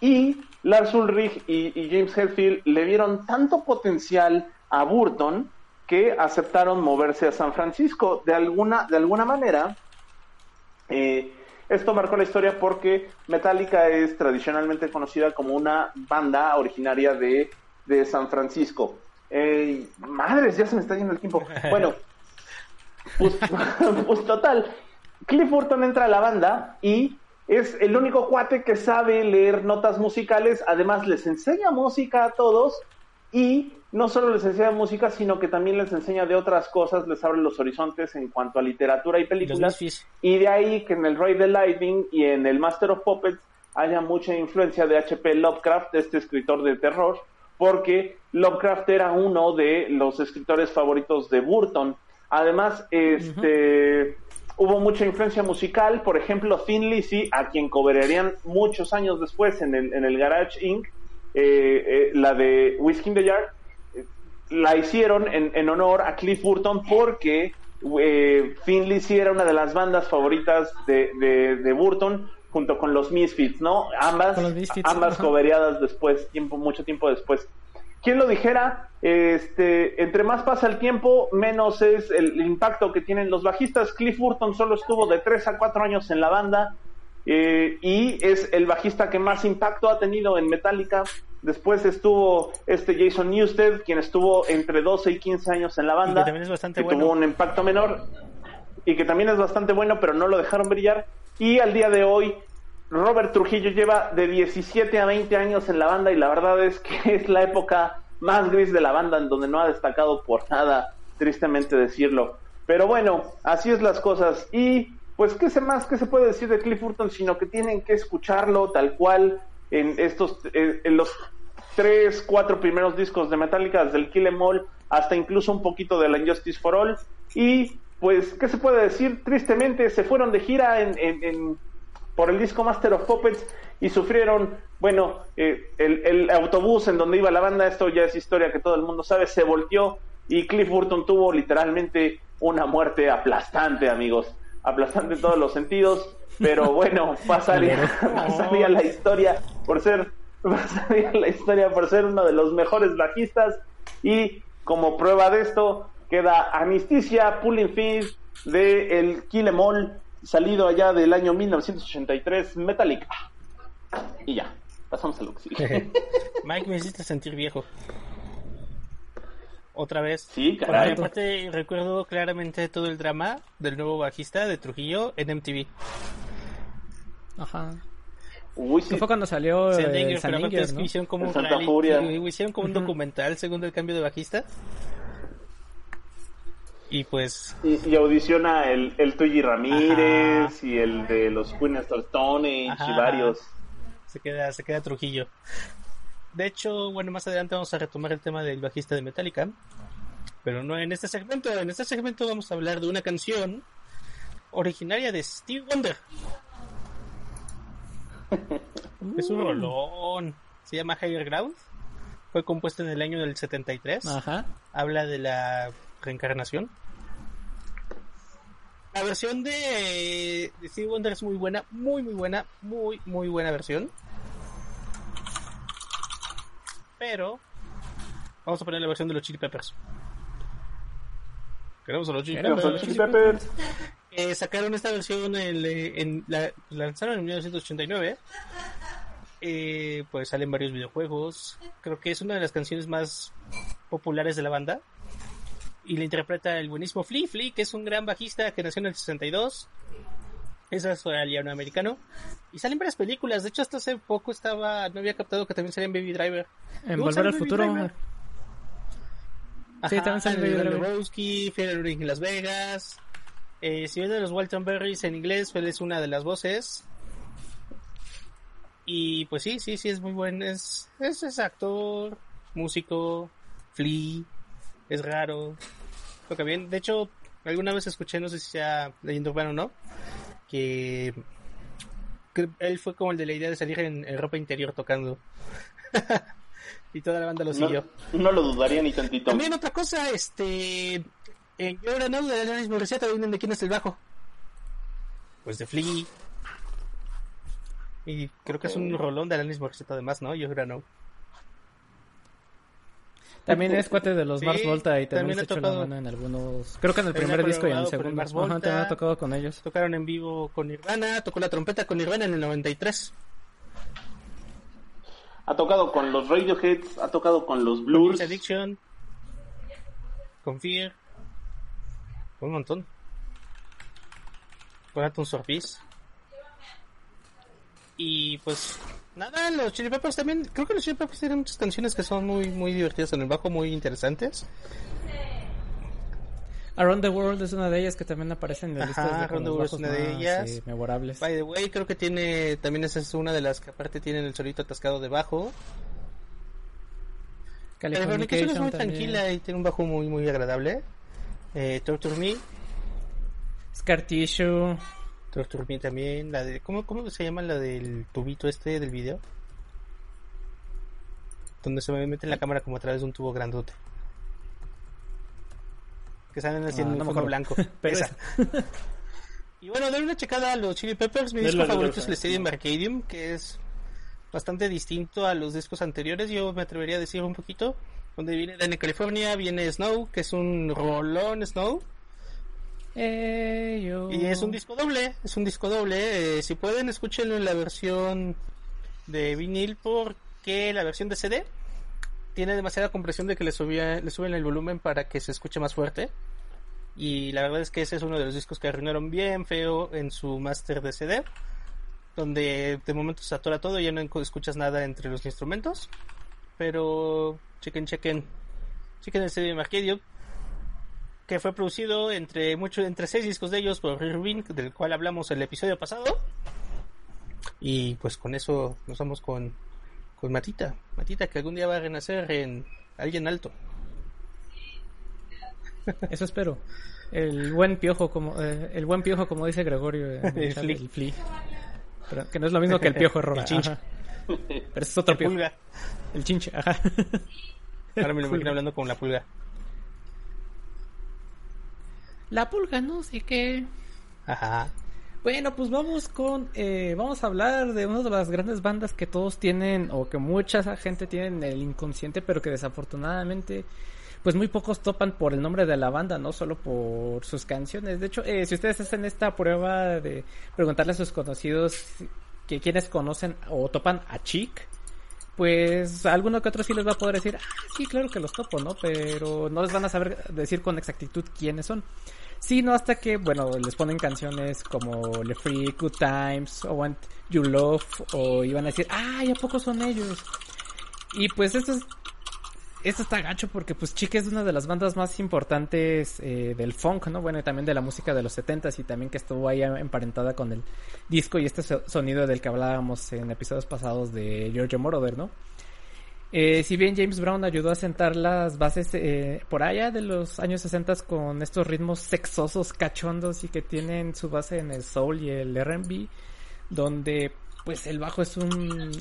Y Lars Ulrich y, James Hetfield le vieron tanto potencial a Burton que aceptaron moverse a San Francisco. De alguna, de alguna manera, eh, esto marcó la historia porque Metallica es tradicionalmente conocida como una banda originaria de, de San Francisco. Eh, madres, ya se me está yendo el tiempo. Bueno, pues, pues total, Cliff Burton entra a la banda y es el único cuate que sabe leer notas musicales, además les enseña música a todos y no solo les enseña música, sino que también les enseña de otras cosas, les abre los horizontes en cuanto a literatura y películas. Y de ahí que en el Rey de Lightning y en el Master of Puppets haya mucha influencia de H.P. Lovecraft, este escritor de terror, porque Lovecraft era uno de los escritores favoritos de Burton. Además, este hubo mucha influencia musical, por ejemplo, Thin Lizzy, a quien cobrarían muchos años después en el, en el Garage Inc., eh, eh, la de Whiskey in the Yard, eh, la hicieron en, en, honor a Cliff Burton porque eh, Thin Lizzy era una de las bandas favoritas de, de, Burton junto con los Misfits, ¿no? Ambas, ambas coveriadas después, tiempo, mucho tiempo después. ¿Quién lo dijera? Este, entre más pasa el tiempo, menos es el, impacto que tienen los bajistas. Cliff Burton solo estuvo de 3 a 4 años en la banda eh, y es el bajista que más impacto ha tenido en Metallica. Después estuvo este Jason Newsted, quien estuvo entre 12 y 15 años en la banda. Y que también es bastante bueno. Tuvo un impacto menor y que también es bastante bueno, pero no lo dejaron brillar. Y al día de hoy, Robert Trujillo lleva de 17 a 20 años en la banda y la verdad es que es la época más gris de la banda en donde no ha destacado por nada, tristemente decirlo. Pero bueno, así es las cosas. Y pues qué más que se puede decir de Cliff Burton sino que tienen que escucharlo tal cual en estos eh, en los tres, cuatro primeros discos de Metallica, desde el Kill Em All hasta incluso un poquito de la Injustice for All y pues qué se puede decir tristemente se fueron de gira en, en por el disco Master of Puppets y sufrieron, bueno, eh, el, autobús en donde iba la banda, esto ya es historia que todo el mundo sabe, se volteó y Cliff Burton tuvo literalmente una muerte aplastante, amigos, aplastante en todos los sentidos, pero bueno, pasaría, pasaría la historia por ser, pasaría la historia por ser uno de los mejores bajistas y como prueba de esto queda Anisticia Pulling Feed de el Kill Em All salido allá del año 1983, Metallica. Y ya, pasamos a lo que Mike, me hiciste sentir viejo. Otra vez. Sí, claro. Aparte, recuerdo claramente todo el drama del nuevo bajista de Trujillo en MTV. Ajá. Uy, sí. fue cuando salió eh, San ¿no? hicieron como, un, hicieron como un documental según el cambio de bajista y pues y, audiciona el, el Tuyi Ramírez y el de los Queen Stone y varios. Se queda se queda Trujillo. De hecho bueno más adelante vamos a retomar el tema del bajista de Metallica pero no en este segmento en este segmento vamos a hablar de una canción originaria de Steve Wonder. Es un rolón. Se llama Higher Ground. Fue compuesto en el año del 73 Ajá. habla de la reencarnación la versión de, de Steve Wonder es muy buena, muy muy buena, muy muy buena versión. Pero vamos a poner la versión de los Chili Peppers. Queremos a los Chili Peppers. Eh, sacaron esta versión en, la, lanzaron en 1989. Eh, pues salen varios videojuegos. Creo que es una de las canciones más populares de la banda y le interpreta el buenísimo Flea, Flea, que es un gran bajista que nació en el 62. Es australiano americano. Y salen varias películas. De hecho, hasta hace poco estaba. No había captado que también salía en Baby Driver. En Volver al Futuro. sí, también sale Lebowski, Fear en Las Vegas. Eh, si viene de los Walton Berries en inglés, él es una de las voces. Y pues sí, sí, sí, es muy buen. Es, es, actor, músico, flea, es raro. Toca bien. De hecho, alguna vez escuché, no sé si sea leyendo urbana o no, que, él fue como el de la idea de salir en, ropa interior tocando. y toda la banda lo siguió. No, lo dudaría ni tantito. También otra cosa, este. En Yo era no de la misma receta, vienen de quién es el bajo. Pues de Flea. Y creo que es un rolón de Alanis Morissette además, ¿no? Yo creo no. También es cuate de los Mars Volta y también, también ha tocado la mano en algunos. Creo que en el primer disco y en el segundo. Mars Volta, también ha tocado con ellos. Tocaron en vivo con Nirvana, tocó la trompeta con Nirvana en el 93. Ha tocado con los Radioheads, ha tocado con los Blues. Con Addiction, con Fear, un montón. Con Atom Surface. Y pues nada, los Chili Peppers también, creo que los Chili Peppers tienen muchas canciones que son muy muy divertidas en el bajo, muy interesantes. Around the World es una de ellas que también aparece en la lista de Around the World es una de ellas. memorables. By the way, creo que tiene, también esa es una de las que aparte tienen el solito atascado de bajo. Californication es muy tranquila y tiene un bajo muy muy agradable. Eh, Torture Me. Scar Tissue. Torture también, la de ¿cómo, ¿cómo se llama la del tubito este del video? Donde se me mete en la cámara como a través de un tubo grandote. Que salen haciendo ah, un blanco. y bueno, doy una checada a los Chili Peppers. Mi disco favorito es el Stadium Arcadium, que es bastante distinto a los discos anteriores. Yo me atrevería a decir un poquito. Donde viene Dani California, viene Snow, que es un rolón Snow y es un disco doble, es un disco doble. Eh, si pueden, escúchenlo en la versión de vinil porque la versión de CD tiene demasiada compresión de que le, suben el volumen para que se escuche más fuerte. Y la verdad es que ese es uno de los discos que arruinaron bien feo en su master de CD. Donde de momento se atora todo y ya no escuchas nada entre los instrumentos. Pero chequen, chequen. Chequen el CD de Marquedio que fue producido entre mucho, entre seis discos de ellos por Rubin, del cual hablamos el episodio pasado. Y pues con eso nos vamos con, con Matita. Matita que algún día va a renacer en alguien alto. Eso espero. El buen piojo, como eh, el buen piojo, como dice Gregorio. el, flea. que no es lo mismo que el piojo roba. el chinche. Pero es otro piojo. Pulga. El chinche, ajá. Ahora me lo imagino hablando con la pulga. La pulga, no sé qué. Ajá. Bueno, pues vamos con, eh, vamos a hablar de una de las grandes bandas que todos tienen o que mucha gente tiene en el inconsciente, pero que desafortunadamente, pues muy pocos topan por el nombre de la banda, no solo por sus canciones. De hecho, eh, si ustedes hacen esta prueba de preguntarle a sus conocidos que quienes conocen o topan a Chic, pues alguno que otro sí les va a poder decir, ah, sí, claro que los topo, ¿no? Pero no les van a saber decir con exactitud quiénes son. Sino hasta que, bueno, les ponen canciones como Le Free, Good Times, o Want You Love, o iban a decir, ah, ¿y a poco son ellos? Y pues esto es esto está gacho porque pues Chica es una de las bandas más importantes eh, del funk, ¿no? Bueno, y también de la música de los 70s y también que estuvo ahí emparentada con el disco y este sonido del que hablábamos en episodios pasados de Giorgio Moroder, ¿no? Eh, si bien James Brown ayudó a sentar las bases eh, por allá de los años 60 con estos ritmos sexosos, cachondos y que tienen su base en el soul y el R&B, donde pues el bajo es un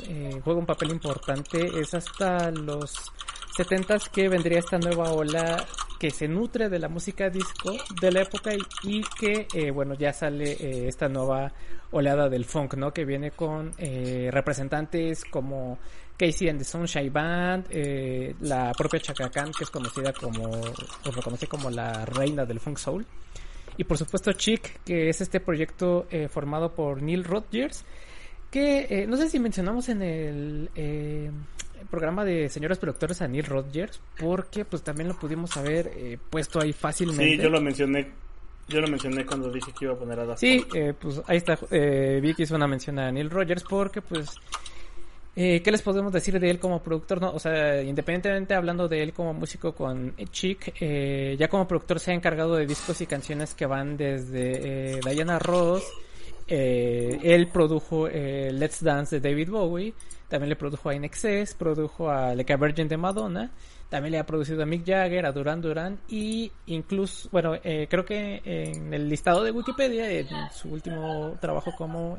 juega un papel importante, es hasta los 70 que vendría esta nueva ola que se nutre de la música disco de la época y, que eh, bueno ya sale eh, esta nueva oleada del funk no que viene con eh, representantes como Casey and the Sunshine Band la propia Chaka Khan que es conocida como pues lo conoce como la reina del funk soul. Y por supuesto Chic que es este proyecto formado por Neil Rodgers que no sé si mencionamos en el programa de señores productores a Neil Rodgers, porque pues también lo pudimos haber eh, puesto ahí fácilmente. Sí, yo lo mencioné. Yo lo mencioné cuando dije que iba a poner a Daft Sí, eh, pues ahí está. Eh, Vicky hizo una mención a Neil Rodgers porque pues Eh, ¿Qué les podemos decir de él como productor? No, o sea, independientemente hablando de él como músico con Chick, eh, ya como productor se ha encargado de discos y canciones que van desde eh, Diana Ross. Eh, él produjo eh, Let's Dance de David Bowie, también le produjo a INXS, produjo a a Virgin de Madonna también le ha producido a Mick Jagger, a Duran Duran y incluso, bueno, eh, creo que en el listado de Wikipedia, en su último trabajo como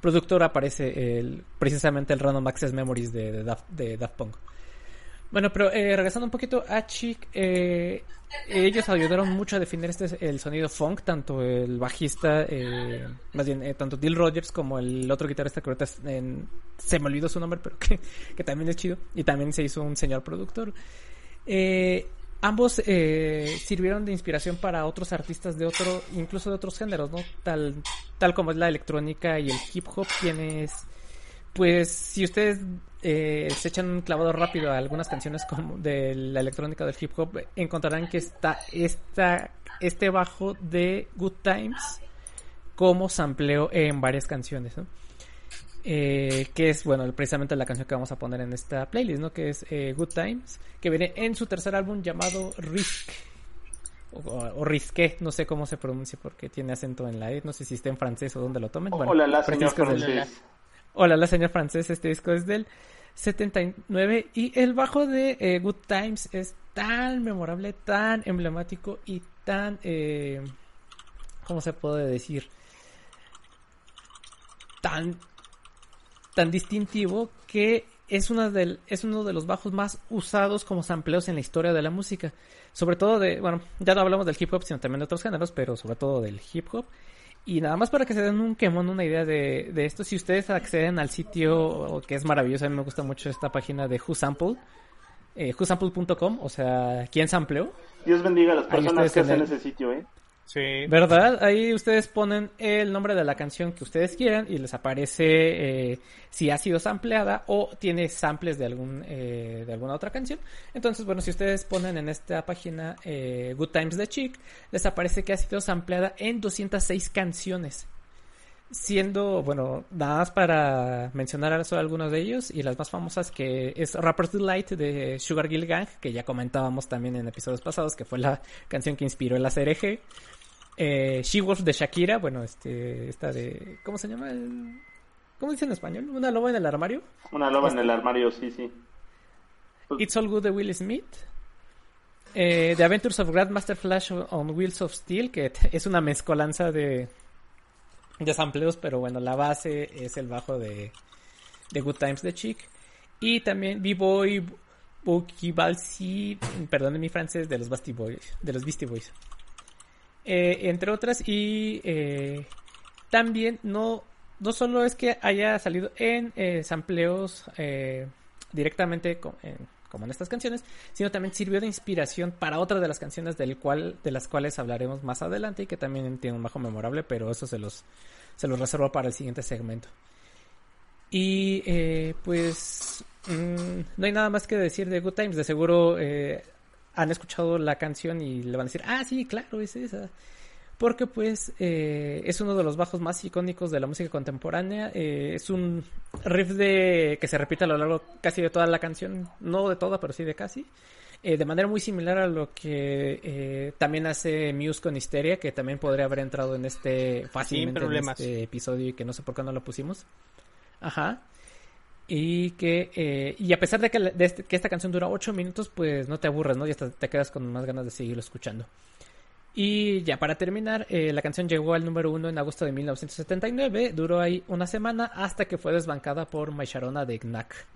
productor aparece el, precisamente el Random Access Memories de, Daft, Punk. Bueno, pero eh, regresando un poquito a Chic, ellos ayudaron mucho a definir este el sonido funk, tanto el bajista, eh, más bien, eh, tanto Dill Rogers como el otro guitarrista que ahorita en, se me olvidó su nombre, pero que, que, también es chido, y también se hizo un señor productor. Eh, ambos eh, sirvieron de inspiración para otros artistas de otro, incluso de otros géneros, ¿no? Tal, tal como es la electrónica y el hip hop, quienes pues si ustedes eh, se echan un clavado rápido a algunas canciones como de la electrónica del hip hop, encontrarán que está esta, este bajo de Good Times como sampleo en varias canciones, ¿no? Eh, que es, bueno, precisamente la canción que vamos a poner en esta playlist, ¿no? Que es eh, Good Times, que viene en su tercer álbum llamado Risk. O, o, Risqué, no sé cómo se pronuncia porque tiene acento en la E, no sé si está en francés o dónde lo tomen. Bueno, Hola, la señor francés. Hola, la señor francés, este disco es del 79 y el bajo de eh, Good Times es tan memorable, tan emblemático y tan, eh, ¿cómo se puede decir? Tan, tan distintivo que es, una del, es uno de los bajos más usados como sampleos en la historia de la música. Sobre todo de, bueno, ya no hablamos del hip hop, sino también de otros géneros, pero sobre todo del hip hop. Y nada más para que se den un quemón, una idea de, de esto, si ustedes acceden al sitio, que es maravilloso, a mí me gusta mucho esta página de WhoSample, eh, whosample.com, o sea, ¿quién sampleó? Dios bendiga a las personas que hacen ese sitio, ¿eh? Sí. ¿Verdad? Ahí ustedes ponen el nombre de la canción que ustedes quieran y les aparece eh, si ha sido sampleada o tiene samples de algún eh, de alguna otra canción. Entonces, bueno, si ustedes ponen en esta página eh, Good Times de Chick, les aparece que ha sido sampleada en 206 canciones. Siendo, bueno, nada más para mencionar solo algunos de ellos y las más famosas que es Rapper's Delight de Sugar Hill Gang, que ya comentábamos también en episodios pasados, que fue la canción que inspiró la CRG. Eh, She Wolf de Shakira, bueno, este, esta de, ¿cómo se llama? El, ¿Cómo dice en español? ¿Una loba en el armario? Una loba este, en el armario, sí, sí. It's All Good de Will Smith. Eh, The Adventures of Grandmaster Flash on Wheels of Steel, que es una mezcolanza de, de sampleos, pero bueno, la base es el bajo de, de Good Times de Chick. Y también B-Boy Bookie Balsi, perdón mi francés, de los Beastie Boys. De los Beastie Boys. Eh, entre otras y eh, también no no solo es que haya salido en eh, sampleos directamente con, en, como en estas canciones sino también sirvió de inspiración para otra de las canciones del cual de las cuales hablaremos más adelante y que también tiene un bajo memorable pero eso se los se los reservo para el siguiente segmento. Y pues mmm, no hay nada más que decir de Good Times. De seguro han escuchado la canción y le van a decir, ah, sí, claro, es esa. Porque pues eh, es uno de los bajos más icónicos de la música contemporánea. Eh, es un riff de que se repite a lo largo casi de toda la canción, no de toda, pero sí de casi. Eh, de manera muy similar a lo que eh, también hace Muse con Histeria, que también podría haber entrado en este fácilmente en este episodio y que no sé por qué no lo pusimos. Ajá y que eh, y a pesar de que, de este, que, esta canción dura 8 minutos pues no te aburres no y hasta te quedas con más ganas de seguirlo escuchando. Y ya para terminar eh, la canción llegó al número 1 en agosto de 1979 duró ahí una semana hasta que fue desbancada por Maisharona de Knack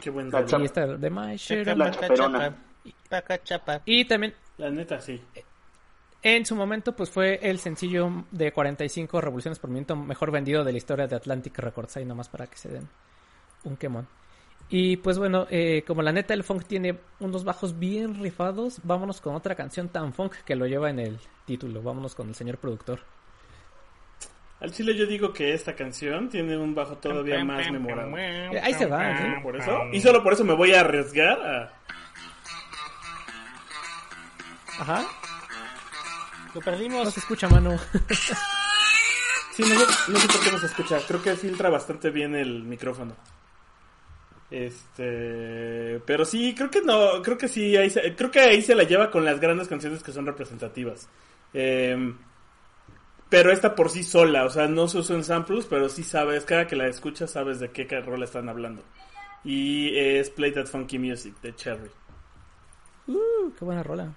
qué buen dato. y esta de Maisharona y también la neta sí en su momento, pues fue el sencillo de 45 revoluciones por minuto mejor vendido de la historia de Atlantic Records. Ahí nomás para que se den un quemón. Y pues bueno, eh, como la neta el funk tiene unos bajos bien rifados, vámonos con otra canción tan funk que lo lleva en el título. Vámonos con el señor productor. Al chile yo digo que esta canción tiene un bajo todavía más memorable. Ahí se va, ¿sí? Por eso, y solo por eso me voy a arriesgar a... Ajá. Lo perdimos. No se escucha, mano. Sí, no, sé- no sé por qué no se escucha. Creo que filtra bastante bien el micrófono. Este, pero sí, creo que no, creo que sí, ahí se, creo que ahí se la lleva con las grandes canciones que son representativas. Eh, pero esta por sí sola, o sea, no se usó en samples, pero sí sabes, cada que la escuchas sabes de qué rol están hablando. Y es Play That Funky Music de Cherry. Uh, qué buena rola.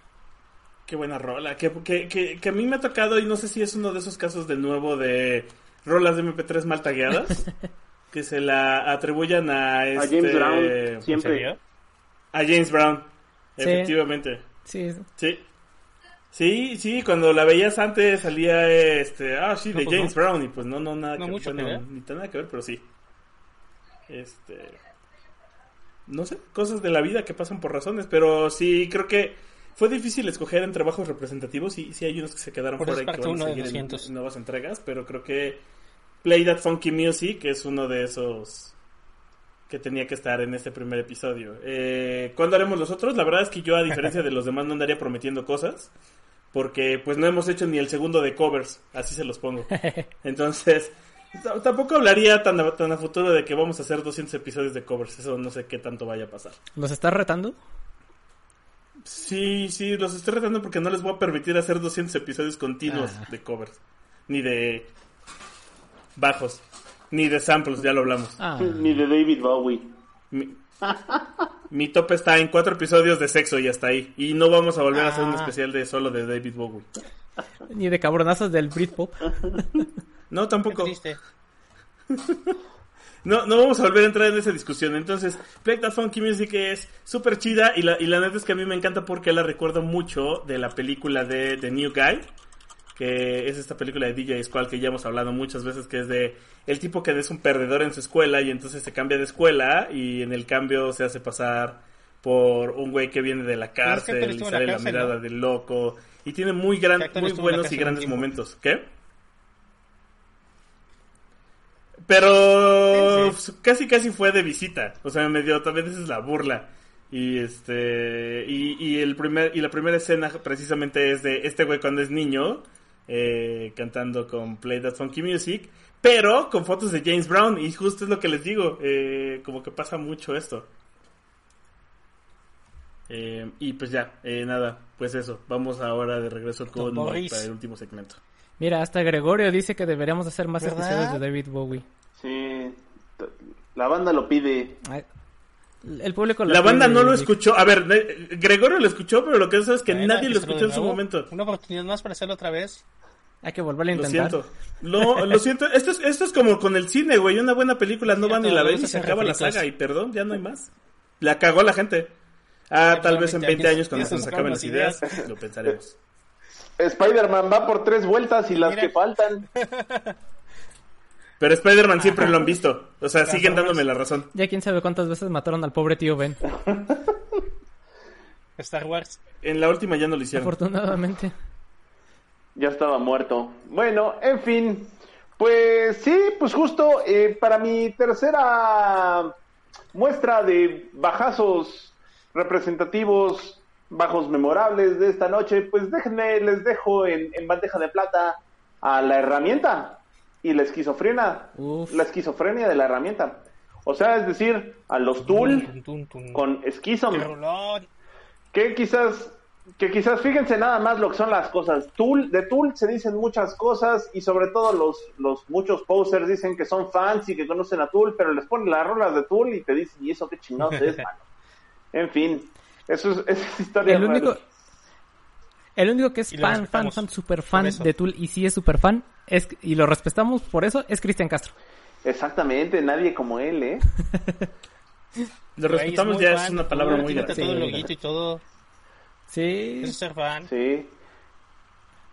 Qué buena rola, que, que, que, que a mí me ha tocado y no sé si es uno de esos casos de nuevo de rolas de MP3 mal tagueadas, que se la atribuyan a, este, A James Brown, ¿En siempre. a James Brown, Sí. efectivamente. Sí, Sí. Sí, sí, cuando la veías antes salía este, ah, sí, No, de pues James no. Brown y pues no, no, nada No que mucho bueno, ni tan nada que ver, pero sí. Este, no sé, cosas de la vida que pasan por razones, pero sí creo que fue difícil escoger entre bajos representativos y sí hay unos que se quedaron Por fuera y que van a seguir en- 200. en nuevas entregas, pero creo que Play That Funky Music es uno de esos que tenía que estar en este primer episodio. Eh, ¿Cuándo haremos los otros? La verdad es que yo, a diferencia de los demás, no andaría prometiendo cosas. Porque pues no hemos hecho ni el segundo de covers, así se los pongo. Entonces, tampoco hablaría tan a, tan a futuro de que vamos a hacer 200 episodios de covers. Eso no sé qué tanto vaya a pasar. ¿Nos estás retando? Sí, sí, los estoy retando porque no les voy a permitir hacer 200 episodios continuos Ah. de covers. Ni de bajos. Ni de samples, ya lo hablamos. Ah, Ni de David Bowie. Mi, mi tope está en cuatro episodios de sexo y hasta ahí. Y no vamos a volver a hacer un Ah. especial de solo de David Bowie. ni de cabronazos del Britpop. No, Qué tampoco. triste. No, no vamos a volver a entrar en esa discusión. Entonces, Play That Funky Music es súper chida y la, y la neta es que a mí me encanta porque la recuerdo mucho de la película de The New Guy, que es esta película de DJ Squall que ya hemos hablado muchas veces, que es de el tipo que es un perdedor en su escuela y entonces se cambia de escuela y en el cambio se hace pasar por un güey que viene de la Pero es que cárcel y la sale la mirada ¿no? del loco y tiene muy, gran, muy buenos y grandes momentos. ¿Qué? Pero Sí, casi casi fue de visita, o sea, me dio también esa es la burla. Y este y, y el primer y la primera escena precisamente es de este güey cuando es niño eh, cantando con Play That Funky Music, pero con fotos de James Brown y justo es lo que les digo, eh, como que pasa mucho esto. Eh, y pues ya, eh, nada, pues eso, vamos ahora de regreso con para el último segmento. Mira, hasta Gregorio dice que deberíamos hacer más ¿Verdad? episodios de David Bowie. Sí. La banda lo pide. Ay, El público lo La banda pide, no lo escuchó. A ver, Gregorio lo escuchó, pero lo que es es que nadie lo escuchó en su momento. Una oportunidad más para hacerlo otra vez. Hay que volverlo a Lo intentar. siento. Lo, lo siento. Esto es, esto es como con el cine, güey. Una buena película no van ni la ven y se acaba la saga y perdón, ya no hay más. La cagó la gente. Ah, tal vez en 20 Efectivamente, años cuando se nos acaben las ideas, lo pensaremos. Spider-Man va por tres vueltas y las Mira. que faltan. Pero Spider-Man siempre lo han visto. O sea, siguen dándome la razón. Ya quién sabe cuántas veces mataron al pobre tío Ben. Star Wars. En la última ya no lo hicieron. Afortunadamente. Ya estaba muerto. Bueno, en fin. Pues sí, pues justo eh, para mi tercera muestra de bajazos representativos, bajos memorables de esta noche, pues déjenme, les dejo en, en bandeja de plata a la herramienta y la esquizofrenia, Uf. la esquizofrenia de la herramienta. O sea, es decir, a los Tool con Schizom ¡Qué rolón! que quizás que quizás fíjense nada más lo que son las cosas Tool de Tool se dicen muchas cosas y sobre todo los los muchos posers dicen que son fans y que conocen a Tool pero les ponen las rolas de Tool y te dicen y eso qué chingados es mano en fin eso es, esa es historia El único. El único que es fan, fan, fan, super fan de Tool y sí es super fan es, y lo respetamos por eso es Cristian Castro. exactamente nadie como él eh Lo respetamos ya, fan, es una palabra muy grande. todo el loguito y todo. Sí, es ser fan. sí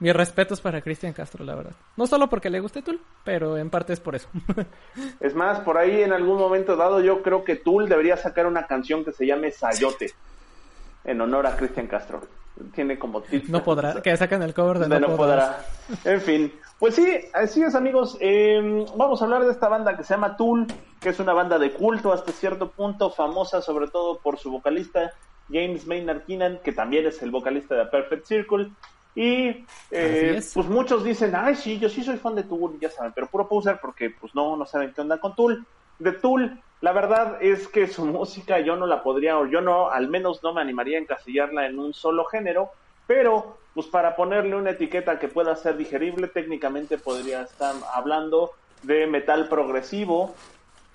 mis respetos para Cristian Castro, la verdad. No solo porque le guste Tool, pero en parte es por eso. es más por ahí en algún momento dado yo creo que Tool debería sacar una canción que se llame Sayote en honor a Cristian Castro tiene como tips no podrá, que sacan el cover de, de No, podrá. En fin, pues sí, así es amigos. Eh, vamos a hablar de esta banda que se llama Tool, que es una banda de culto hasta cierto punto, famosa sobre todo por su vocalista James Maynard Keenan, que también es el vocalista de Perfect Circle. Y eh, pues muchos dicen, ay, sí, yo sí soy fan de Tool, ya saben, pero puro poser porque pues no, no saben qué onda con Tool. De Tool, la verdad es que su música yo no la podría, o yo no, al menos no me animaría a encasillarla en un solo género, pero pues para ponerle una etiqueta que pueda ser digerible, técnicamente podría estar hablando de metal progresivo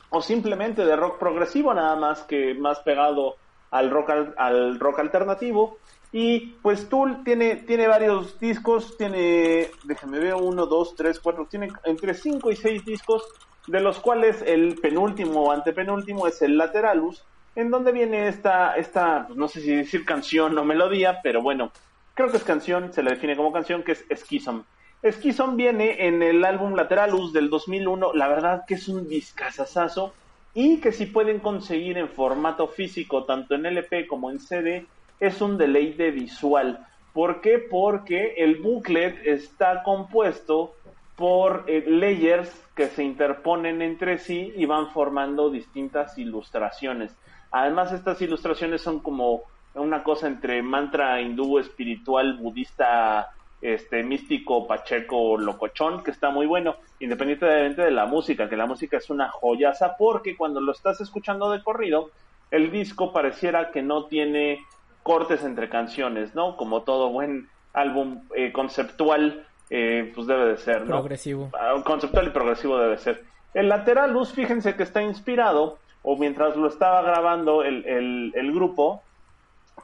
o simplemente de rock progresivo, nada más que más pegado al rock, al rock alternativo. Y pues Tool tiene, tiene varios discos, tiene, déjame ver, uno, dos, tres, cuatro, tiene entre cinco y seis discos, de los cuales el penúltimo o antepenúltimo es el Lateralus, en donde viene esta, esta, pues, no sé si decir canción o melodía, pero bueno, creo que es canción, se le define como canción, que es Schism. Schism viene en el álbum Lateralus del 2001, la verdad que es un discazazazo, y que si pueden conseguir en formato físico, tanto en LP como en CD, es un deleite visual. ¿Por qué? Porque el booklet está compuesto por eh, layers que se interponen entre sí y van formando distintas ilustraciones. Además, estas ilustraciones son como una cosa entre mantra hindú espiritual budista este místico pacheco locochón que está muy bueno independientemente de la música que la música es una joyaza porque cuando lo estás escuchando de corrido el disco pareciera que no tiene cortes entre canciones no como todo buen álbum eh, conceptual eh, pues debe de ser no progresivo. Ah, conceptual y progresivo debe ser. El lateral luz fíjense que está inspirado o mientras lo estaba grabando el, el, el grupo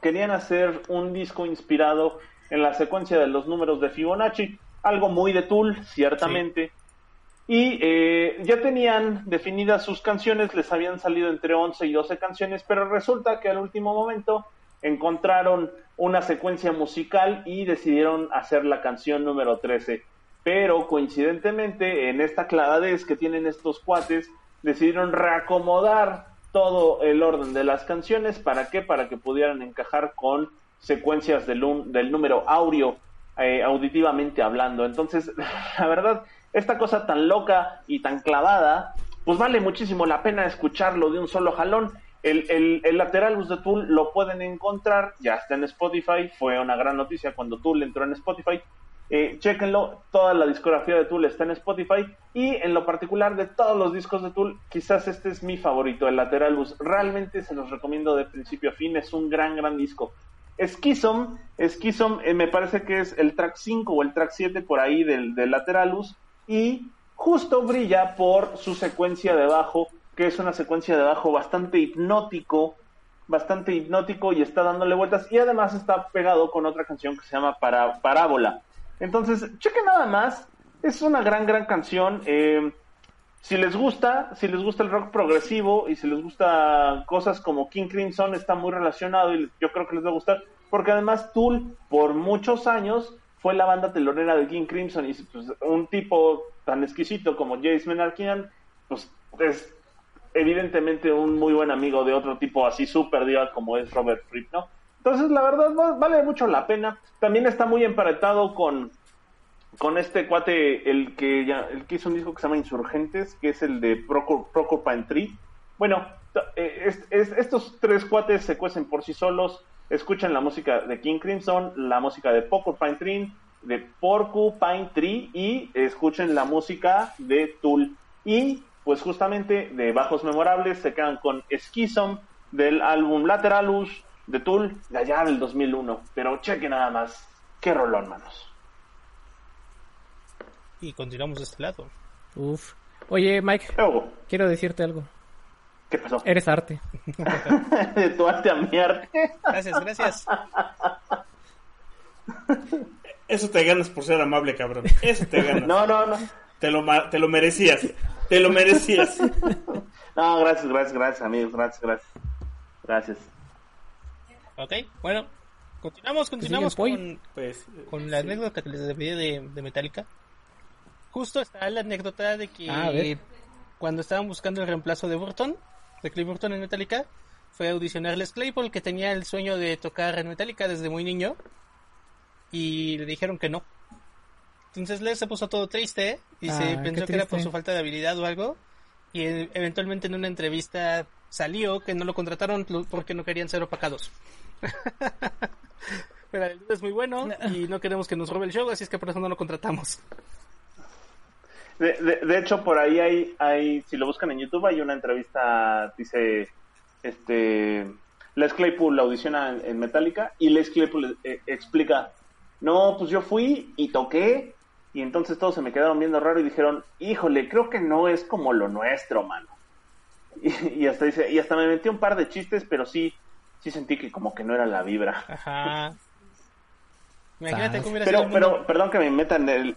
querían hacer un disco inspirado en la secuencia de los números de Fibonacci, algo muy de Tool, ciertamente. Y eh, ya tenían definidas sus canciones, les habían salido entre 11 y 12 canciones, pero resulta que al último momento encontraron una secuencia musical y decidieron hacer la canción número 13. Pero coincidentemente, en esta clavadez que tienen estos cuates, decidieron reacomodar todo el orden de las canciones. ¿Para qué? Para que pudieran encajar con secuencias del, del número aureo eh, auditivamente hablando. Entonces, la verdad, esta cosa tan loca y tan clavada, pues vale muchísimo la pena escucharlo de un solo jalón. El, el, el Lateralus de Tool lo pueden encontrar, ya está en Spotify, fue una gran noticia cuando Tool entró en Spotify. Eh, chequenlo, toda la discografía de Tool está en Spotify y en lo particular de todos los discos de Tool, quizás este es mi favorito, el Lateralus. Realmente se los recomiendo de principio a fin, es un gran, gran disco. Schism, Schism eh, me parece que es el track 5 o el track 7 por ahí del, del Lateralus y justo brilla por su secuencia de bajo, que es una secuencia de bajo bastante hipnótico, bastante hipnótico y está dándole vueltas y además está pegado con otra canción que se llama Para, Parábola. Entonces, cheque nada más, es una gran, gran canción. Eh, si les gusta, si les gusta el rock progresivo y si les gusta cosas como King Crimson, está muy relacionado y yo creo que les va a gustar, porque además Tool por muchos años fue la banda telonera de King Crimson y pues, un tipo tan exquisito como Jace Menarkian, pues es evidentemente un muy buen amigo de otro tipo así súper diva como es Robert Fripp, ¿no? Entonces, la verdad, vale mucho la pena. También está muy emparentado con con este cuate, el que ya, el que hizo un disco que se llama Insurgentes, que es el de Procopine Tree. Bueno, eh, estos tres cuates se cuecen por sí solos, escuchan la música de King Crimson, la música de Porcupine Tree, de Porcupine Tree y escuchen la música de Tool. Y pues justamente de Bajos Memorables se quedan con Schism del álbum Lateralus de Tool de allá del 2001. Pero cheque nada más, qué rolón, manos y continuamos de este lado. Uf. Oye, Mike, quiero decirte algo. ¿Qué pasó? Eres arte. de tu arte a mi arte. Gracias, gracias. Eso te ganas por ser amable, cabrón. Eso te ganas. No, no, no. Te lo, te lo merecías. Te lo merecías. no, gracias, gracias, gracias, amigos. Gracias, gracias. Gracias. Ok, bueno. Continuamos, continuamos con, pues, con la anécdota que les debí de, de Metallica justo está la anécdota de que ah, cuando estaban buscando el reemplazo de Burton, de Clay Burton en Metallica, fue a audicionarles Claypool, que tenía el sueño de tocar en Metallica desde muy niño, y le dijeron que no. Entonces Les se puso todo triste y se pensó que era por su falta de habilidad o algo, y e, eventualmente en una entrevista salió que no lo contrataron porque no querían ser opacados. Pero el es muy bueno y no queremos que nos robe el show, así es que por eso no lo contratamos. De, de, de hecho, por ahí hay, hay, si lo buscan en YouTube, hay una entrevista, dice, este, Les Claypool audiciona en, en Metallica y Les Claypool eh, explica, no, pues yo fui y toqué y entonces todos se me quedaron viendo raro y dijeron, híjole, creo que no es como lo nuestro, mano. Y, y hasta dice, y hasta me metí un par de chistes, pero sí, sí sentí que como que no era la vibra. Ajá. Imagínate cómo hubiera Pero, sido el mundo. pero, perdón que me meta en el,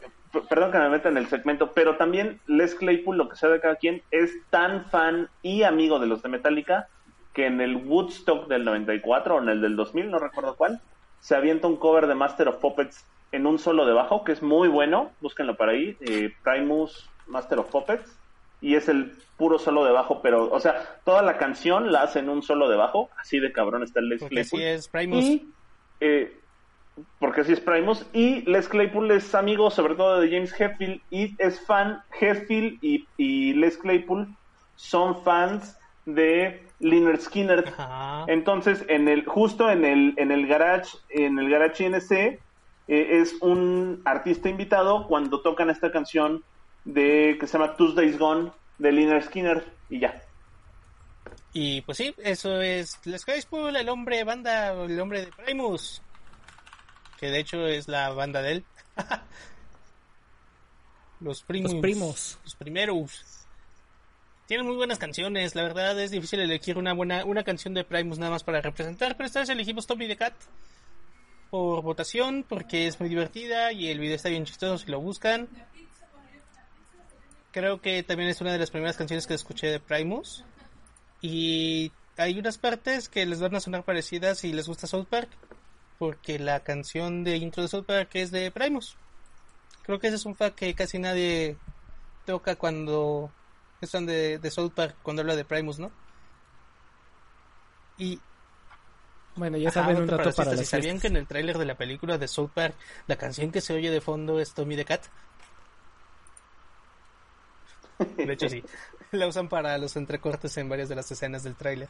perdón que me meta en el segmento, pero también Les Claypool, lo que sea de cada quien, es tan fan y amigo de los de Metallica que en el Woodstock del 94 o en el del 2000, no recuerdo cuál, se avienta un cover de Master of Puppets en un solo de bajo, que es muy bueno, búsquenlo por ahí, eh, Primus Master of Puppets, y es el puro solo de bajo, pero, o sea, toda la canción la hace en un solo de bajo, así de cabrón está el Les Porque Claypool. es Primus. Y, eh, porque así es Primus. Y Les Claypool es amigo sobre todo de James Hetfield y es fan. Hetfield y, y Les Claypool son fans de Lynyrd Skinner. Ajá. Entonces, en el, justo en el, en el garage, en el garage INC, eh, es un artista invitado cuando tocan esta canción de que se llama Tuesday's Gone de Lynyrd Skinner y ya. Y pues sí, eso es Les Claypool, el hombre banda, el hombre de Primus. Que de hecho es la banda de él. Los primos. Los primos. Los primeros. Tienen muy buenas canciones, la verdad es difícil elegir una buena una canción de Primus nada más para representar, pero esta vez elegimos Tommy the Cat por votación porque es muy divertida y el video está bien chistoso si lo buscan. Creo que también es una de las primeras canciones que escuché de Primus y hay unas partes que les van a sonar parecidas si les gusta South Park porque la canción de intro de South Park es de Primus. Creo que ese es un fact que casi nadie toca cuando están de, de South Park cuando habla de Primus, ¿no? Y Bueno, ya Ajá, saben un otro rato para las ¿Sabían que en el tráiler de la película de South Park la canción que se oye de fondo es Tommy the Cat? De hecho sí, la usan para los entrecortes en varias de las escenas del tráiler.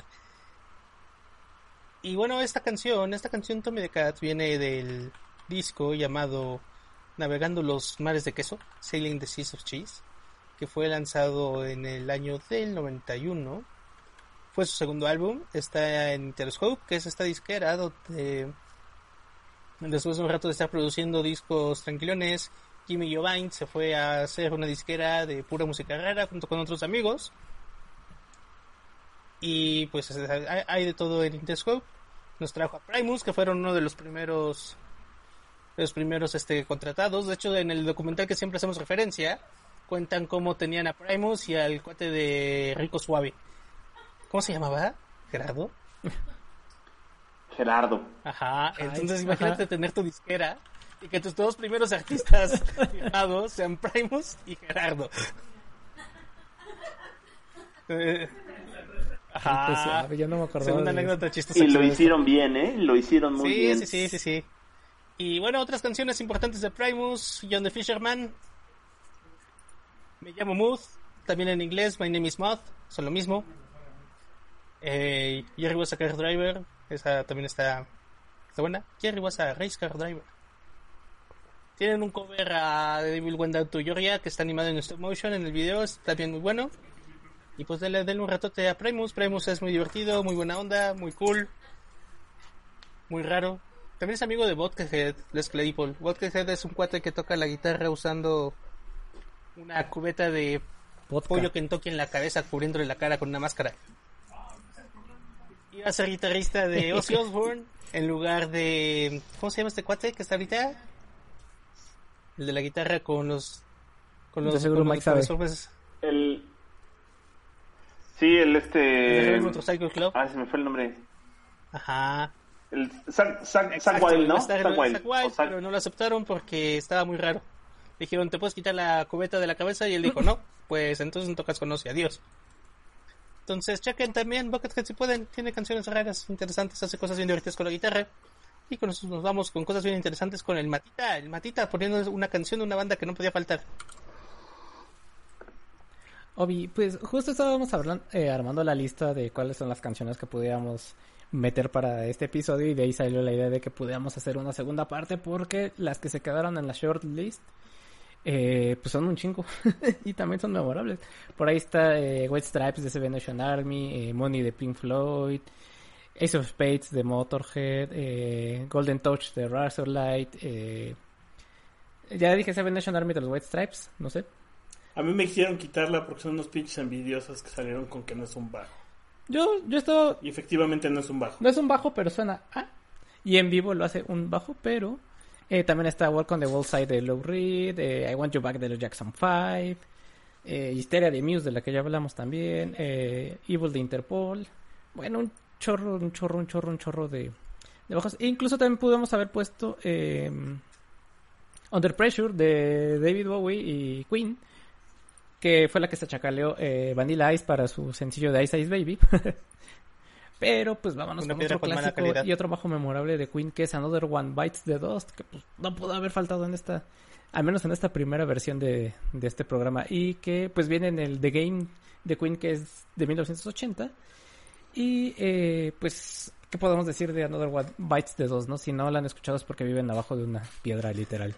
Y bueno, esta canción, esta canción Tommy the Cat viene del disco llamado Navegando los mares de queso, Sailing the Seas of Cheese, que fue lanzado en el año del 91 fue su segundo álbum, está en Interscope, que es esta disquera donde después de un rato de estar produciendo discos tranquilones, Jimmy Jovine se fue a hacer una disquera de pura música rara junto con otros amigos. Y pues hay, de todo en Interscope. Nos trajo a Primus, que fueron uno de los primeros los primeros este contratados. De hecho, en el documental que siempre hacemos referencia, cuentan cómo tenían a Primus y al cuate de Rico Suave. ¿Cómo se llamaba? ¿Gerardo? Gerardo. Ajá, entonces ajá. imagínate tener tu disquera y que tus dos primeros artistas firmados sean Primus y Gerardo. Eh, Ajá. Pues, yo no me acordaba Segunda de anécdota chistosa. Y lo hicieron bien, ¿eh? Lo hicieron muy Sí, bien. sí, sí, sí, sí. Y bueno, otras canciones importantes de Primus, John the Fisherman. Me llamo Mood, también en inglés, My name is Moth, son lo mismo. Eh, Jerry was a car driver, esa también está, está buena. Jerry was a race car driver. Tienen un cover a The Devil Went Down to Georgia que está animado en stop motion en el video, está también muy bueno. Y pues denle, denle un ratote a Primus. Primus es muy divertido, muy buena onda, muy cool, muy raro. También es amigo de Vodkahead, Les Claypool. Vodkahead es un cuate que toca la guitarra usando una cubeta de Vodka. pollo Kentucky en la cabeza cubriéndole la cara con una máscara. Iba a ser guitarrista de Ozzy Osbourne en lugar de... ¿Cómo se llama este cuate que está ahorita? El de la guitarra con los... Con los... Seguro con Mike los sabe. El... Sí, el el este... Rebel Motorcycle Club. Ah, se me fue el nombre. Ajá. El Zack, Wild, ¿no? Zack el Wild. Pero no lo aceptaron porque estaba muy raro. Dijeron, ¿te puedes quitar la cubeta de la cabeza? Y él dijo, no, pues entonces no tocas con Ozzy, adiós. Entonces, chequen también, Buckethead si pueden, tiene canciones raras, interesantes, hace cosas bien divertidas con la guitarra. Y con eso nos vamos con cosas bien interesantes con el Matita, el Matita poniendo una canción de una banda que no podía faltar. Obi, pues justo estábamos hablando, eh, armando la lista de cuáles son las canciones que pudiéramos meter para este episodio y de ahí salió la idea de que pudiéramos hacer una segunda parte porque las que se quedaron en la short list eh, pues son un chingo y también son memorables. Por ahí está eh, White Stripes de Seven Nation Army, eh, Money de Pink Floyd, Ace of Spades de Motorhead, eh, Golden Touch de Razorlight. Eh, ya dije Seven Nation Army de los White Stripes, no sé. A mí me hicieron quitarla porque son unos pinches envidiosos que salieron con que no es un bajo. Yo, yo estaba... Y efectivamente no es un bajo. No es un bajo, pero suena A. Y en vivo lo hace un bajo, pero... Eh, también está Walk on the Wall Side de Low Reed, eh, I Want You Back de los Jackson 5, eh, Hysteria de Muse de la que ya hablamos también, eh, Evil de Interpol. Bueno, un chorro, un chorro, un chorro, un chorro de, de bajos. E incluso también pudimos haber puesto eh, Under Pressure de David Bowie y Queen, que fue la que se chacaleó eh, Vanilla Ice para su sencillo de Ice Ice Baby. Pero pues vámonos Una con otro con clásico y otro bajo memorable de Queen que es Another One Bites the Dust, que pues no pudo haber faltado en esta, al menos en esta primera versión de, de este programa y que pues viene en el The Game de Queen que es de 1980 y eh, pues qué podemos decir de Another One Bites the Dust, ¿no? Si no la han escuchado es porque viven abajo de una piedra literal.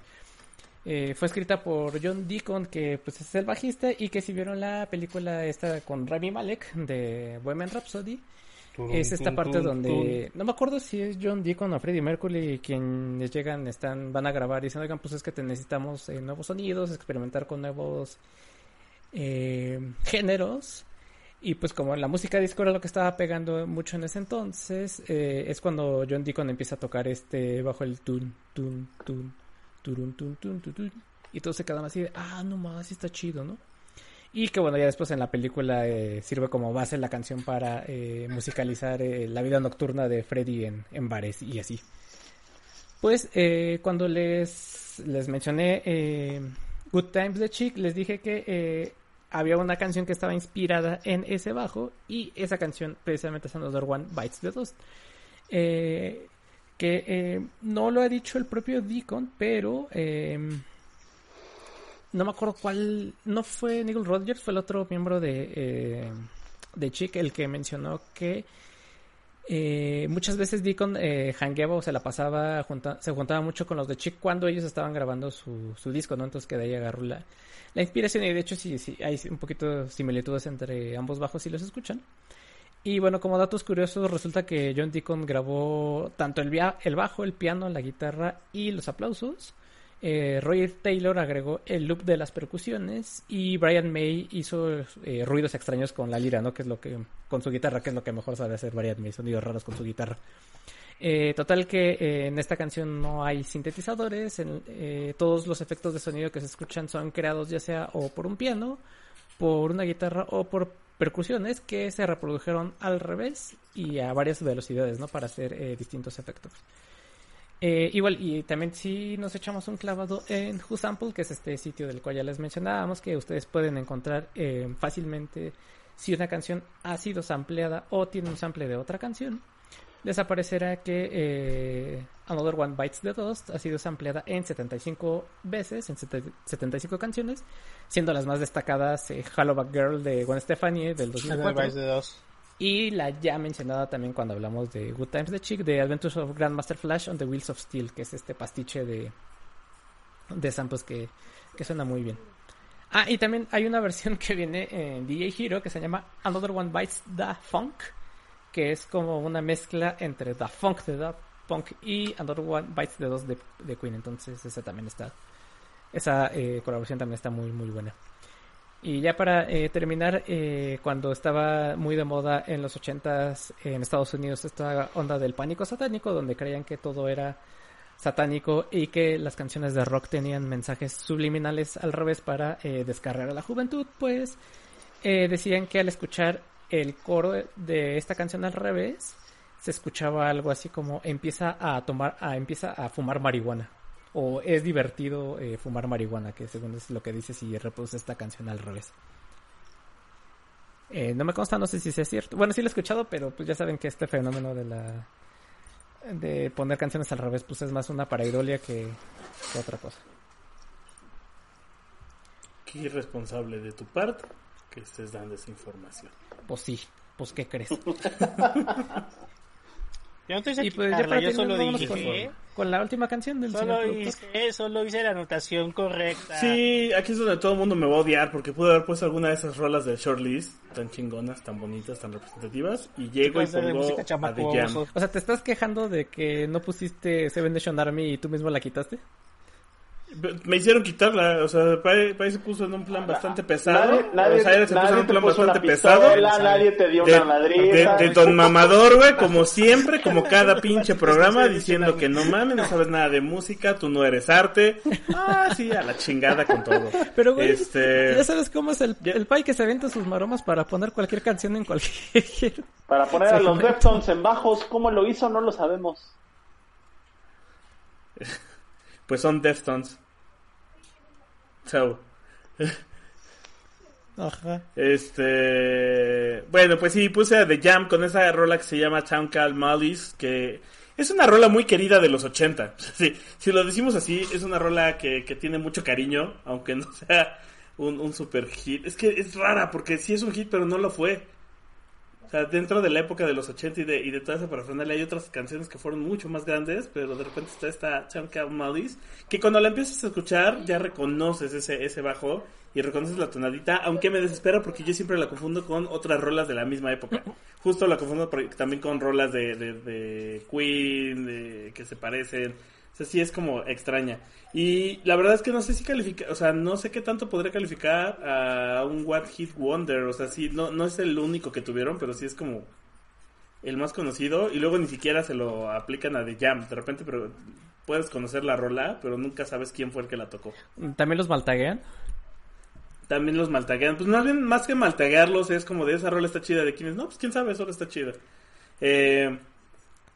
Eh, fue escrita por John Deacon, que pues es el bajista, y que si vieron la película esta con Rami Malek de Bohemian Rhapsody, es esta parte donde no me acuerdo si es John Deacon o Freddie Mercury quienes llegan, están, van a grabar y dicen, oigan, pues es que te necesitamos eh, nuevos sonidos, experimentar con nuevos eh, géneros. Y pues como la música disco era lo que estaba pegando mucho en ese entonces, eh, es cuando John Deacon empieza a tocar este bajo el tun, tun, tun, turun, tun, tun, tun, tun, y todos se quedan así de, ah, no más, está chido, ¿no? Y que bueno, ya después en la película eh, sirve como base la canción para eh, musicalizar eh, la vida nocturna de Freddy en, bares y así. Pues cuando les, les mencioné Good Times de Chick, les dije que había una canción que estaba inspirada en ese bajo y esa canción precisamente es Another One Bites the Dust. Que no lo ha dicho el propio Deacon, pero no me acuerdo cuál, no fue Nigel Rodgers, fue el otro miembro de, eh, de Chick el que mencionó que eh, muchas veces Deacon eh, hangueaba o se la pasaba, se juntaba mucho con los de Chick cuando ellos estaban grabando su, su disco, ¿no? Entonces que de ahí agarró la, la inspiración y de hecho sí, sí, hay un poquito de similitudes entre ambos bajos si los escuchan. Y bueno, como datos curiosos, resulta que John Deacon grabó tanto el, via- el bajo, el piano, la guitarra y los aplausos. Eh, Roger Taylor agregó el loop de las percusiones y Brian May hizo eh, ruidos extraños con la lira, ¿no? Que es lo que con su guitarra, que es lo que mejor sabe hacer Brian May, sonidos raros con su guitarra. Eh, total que eh, en esta canción no hay sintetizadores, en- eh, todos los efectos de sonido que se escuchan son creados ya sea o por un piano, por una guitarra o por percusiones que se reprodujeron al revés y a varias velocidades, ¿no? Para hacer distintos efectos. Eh, igual, y también si nos echamos un clavado en WhoSample, que es este sitio del cual ya les mencionábamos, que ustedes pueden encontrar eh, fácilmente si una canción ha sido sampleada o tiene un sample de otra canción. Les aparecerá que eh, Another One Bites the Dust ha sido sampleada en 75 veces, en sete- 75 canciones, siendo las más destacadas eh, Hello Back Girl de Gwen Stefani del 2004. Y la ya mencionada también cuando hablamos de Good Times de Chick, de Adventures of Grandmaster Flash on the Wheels of Steel, que es este pastiche de, de samples que, que suena muy bien. Ah, y también hay una versión que viene en DJ Hero que se llama Another One Bites the Funk, que es como una mezcla entre The Funk de The Punk y Another One Bites the Dust de, de Queen. Entonces, esa también está. Esa eh, colaboración también está muy, muy buena. Y ya para eh, terminar, eh, cuando estaba muy de moda en los 80s en Estados Unidos esta onda del pánico satánico, donde creían que todo era satánico y que las canciones de rock tenían mensajes subliminales al revés para eh, descargar a la juventud, pues eh, decían que al escuchar el coro de esta canción al revés, se escuchaba algo así como empieza a tomar, a, empieza a fumar marihuana. O es divertido eh, fumar marihuana, que según es lo que dice si reproduce esta canción al revés. Eh, no me consta, no sé si sea cierto. Bueno, sí lo he escuchado, pero pues ya saben que este fenómeno de la de poner canciones al revés, pues es más una paraidolia que, que otra cosa. Qué irresponsable de tu parte que estés dando esa información. Pues sí, pues ¿qué crees? Yo no estoy y pues ya para yo solo dije, con, con la última canción del solo señor hice, solo hice la anotación correcta. Sí, aquí es donde todo el mundo me va a odiar porque pude haber puesto alguna de esas rolas del shortlist tan chingonas, tan bonitas, tan representativas y llego y Clase de pongo música a The. Jam. O sea, ¿te estás quejando de que no pusiste Seven Nation Army y tú mismo la quitaste? Me hicieron quitarla, o sea, Pai, Pai se puso en un plan bastante pesado. Nadie, nadie, o sea, él se puso en un te plan una bastante pesado. nadie te dio De, una madriza. de- de Don Mamador, güey, como siempre, como cada pinche programa, diciendo que no mames, no sabes nada de música, tú no eres arte. Ah, sí, a la chingada con todo. Pero, güey, Este- ya sabes cómo es el, el Pai que se avienta sus maromas para poner cualquier canción en cualquier... Para poner a los. Deftones en bajos, ¿cómo lo hizo? No lo sabemos. Pues son Deftones. So, Ajá. Este. Bueno, pues sí, puse a The Jam con esa rola que se llama Town Call Molly's, que es una rola muy querida de los 80. Sí, si lo decimos así, es una rola que, que tiene mucho cariño, aunque no sea un, un super hit. Es que es rara, porque sí es un hit, pero no lo fue. O sea, dentro de la época de los 80 y de, y de toda esa parafernalia hay otras canciones que fueron mucho más grandes, pero de repente está esta Call Molly's, que cuando la empiezas a escuchar ya reconoces ese, ese bajo y reconoces la tonadita, aunque me desespera porque yo siempre la confundo con otras rolas de la misma época. Justo la confundo también con rolas de, de, de Queen, de, que se parecen. Sea, sí es como extraña. Y la verdad es que no sé si califica, o sea, no sé qué tanto podría calificar a un One Hit Wonder. O sea, sí, no, no es el único que tuvieron, pero sí es como el más conocido. Y luego ni siquiera se lo aplican a The Jam. De repente pero puedes conocer la rola, pero nunca sabes quién fue el que la tocó. ¿También los maltaguean? También los maltaguean. Pues más bien, más que maltaguearlos, es como de esa rola está chida. De quienes, no, pues quién sabe, solo está chida. Eh,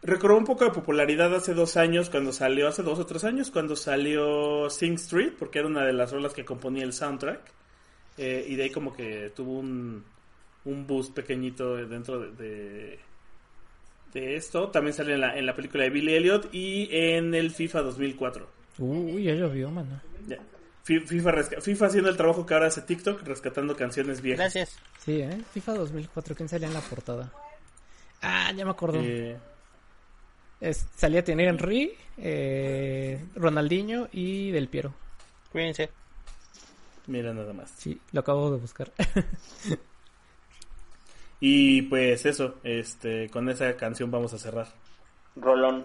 recobró un poco de popularidad hace dos años, cuando salió, hace dos o tres años, cuando salió Sing Street, porque era una de las rolas que componía el soundtrack. Eh, y de ahí como que tuvo un, un boost pequeñito dentro de, de, de esto. También sale en la, en la película de Billy Elliot y en el FIFA 2004. Uy, ya llovió, mano. Ya. Fi- FIFA, FIFA haciendo el trabajo que ahora hace TikTok, rescatando canciones viejas. Gracias. Sí, ¿eh? FIFA 2004, ¿quién salía en la portada? Ah, ya me acuerdo. Eh, Es- salía Thierry Henry, eh, Ronaldinho y Del Piero. Cuídense. mira nada más. Sí, lo acabo de buscar. Y pues eso, este, con esa canción vamos a cerrar. Rolón.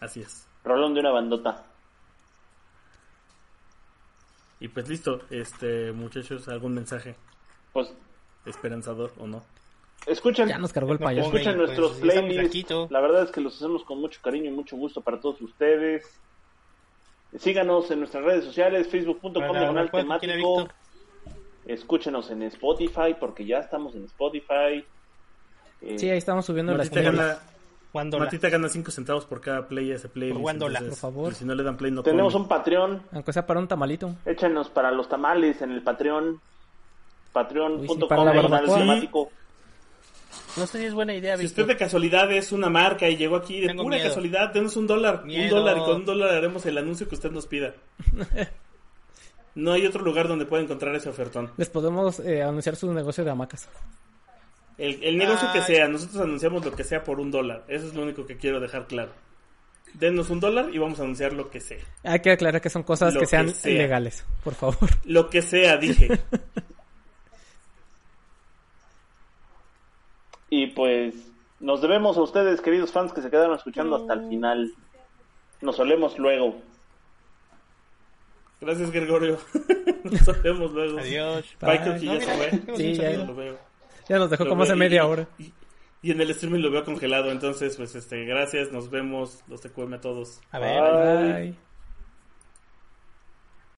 Así es. Rolón de una bandota. Y pues listo, este, muchachos, algún mensaje Pues esperanzador o no. Escuchen, ya nos cargó el payaso. Escuchen Pues, nuestros estamos playlists. La verdad es que los hacemos con mucho cariño y mucho gusto para todos ustedes. Síganos en nuestras redes sociales, facebook.com diagonal temático. Escúchenos en Spotify porque ya estamos en Spotify. Eh, Sí, ahí estamos subiendo las Matita gana, Guandola. Matita gana 5 centavos por cada play ese playlist. Por entonces, Por favor. y si no le dan play no tenemos come. un Patreon. Aunque sea para un tamalito. Échenos para los tamales en el Patreon. Sí, Patreon.com diagonal temático. No sé si es buena idea, Si Víctor. usted de casualidad es una marca y llegó aquí de Tengo pura miedo. casualidad, denos un dólar. Miedo. Un dólar y con un dólar haremos el anuncio que usted nos pida. No hay otro lugar donde pueda encontrar ese ofertón. Les podemos eh, anunciar su negocio de hamacas. El, el negocio que sea, nosotros anunciamos lo que sea por un dólar. Eso es lo único que quiero dejar claro. Denos un dólar y vamos a anunciar lo que sea. Hay que aclarar que son cosas que sean sea. legales, por favor. Lo que sea, dije. Y pues nos debemos a ustedes, queridos fans, que se quedaron escuchando hasta el final. Nos solemos luego. Gracias, Gregorio. Nos vemos luego. Adiós. Bye, creo que No, ya se fue. Sí, ya. miedo. Lo veo. Ya nos dejó Lo como hace media y- hora. Y, y en el streaming lo veo congelado. Entonces, pues, este, gracias. Nos vemos. Los TQM a todos. A ver. Bye. Bye.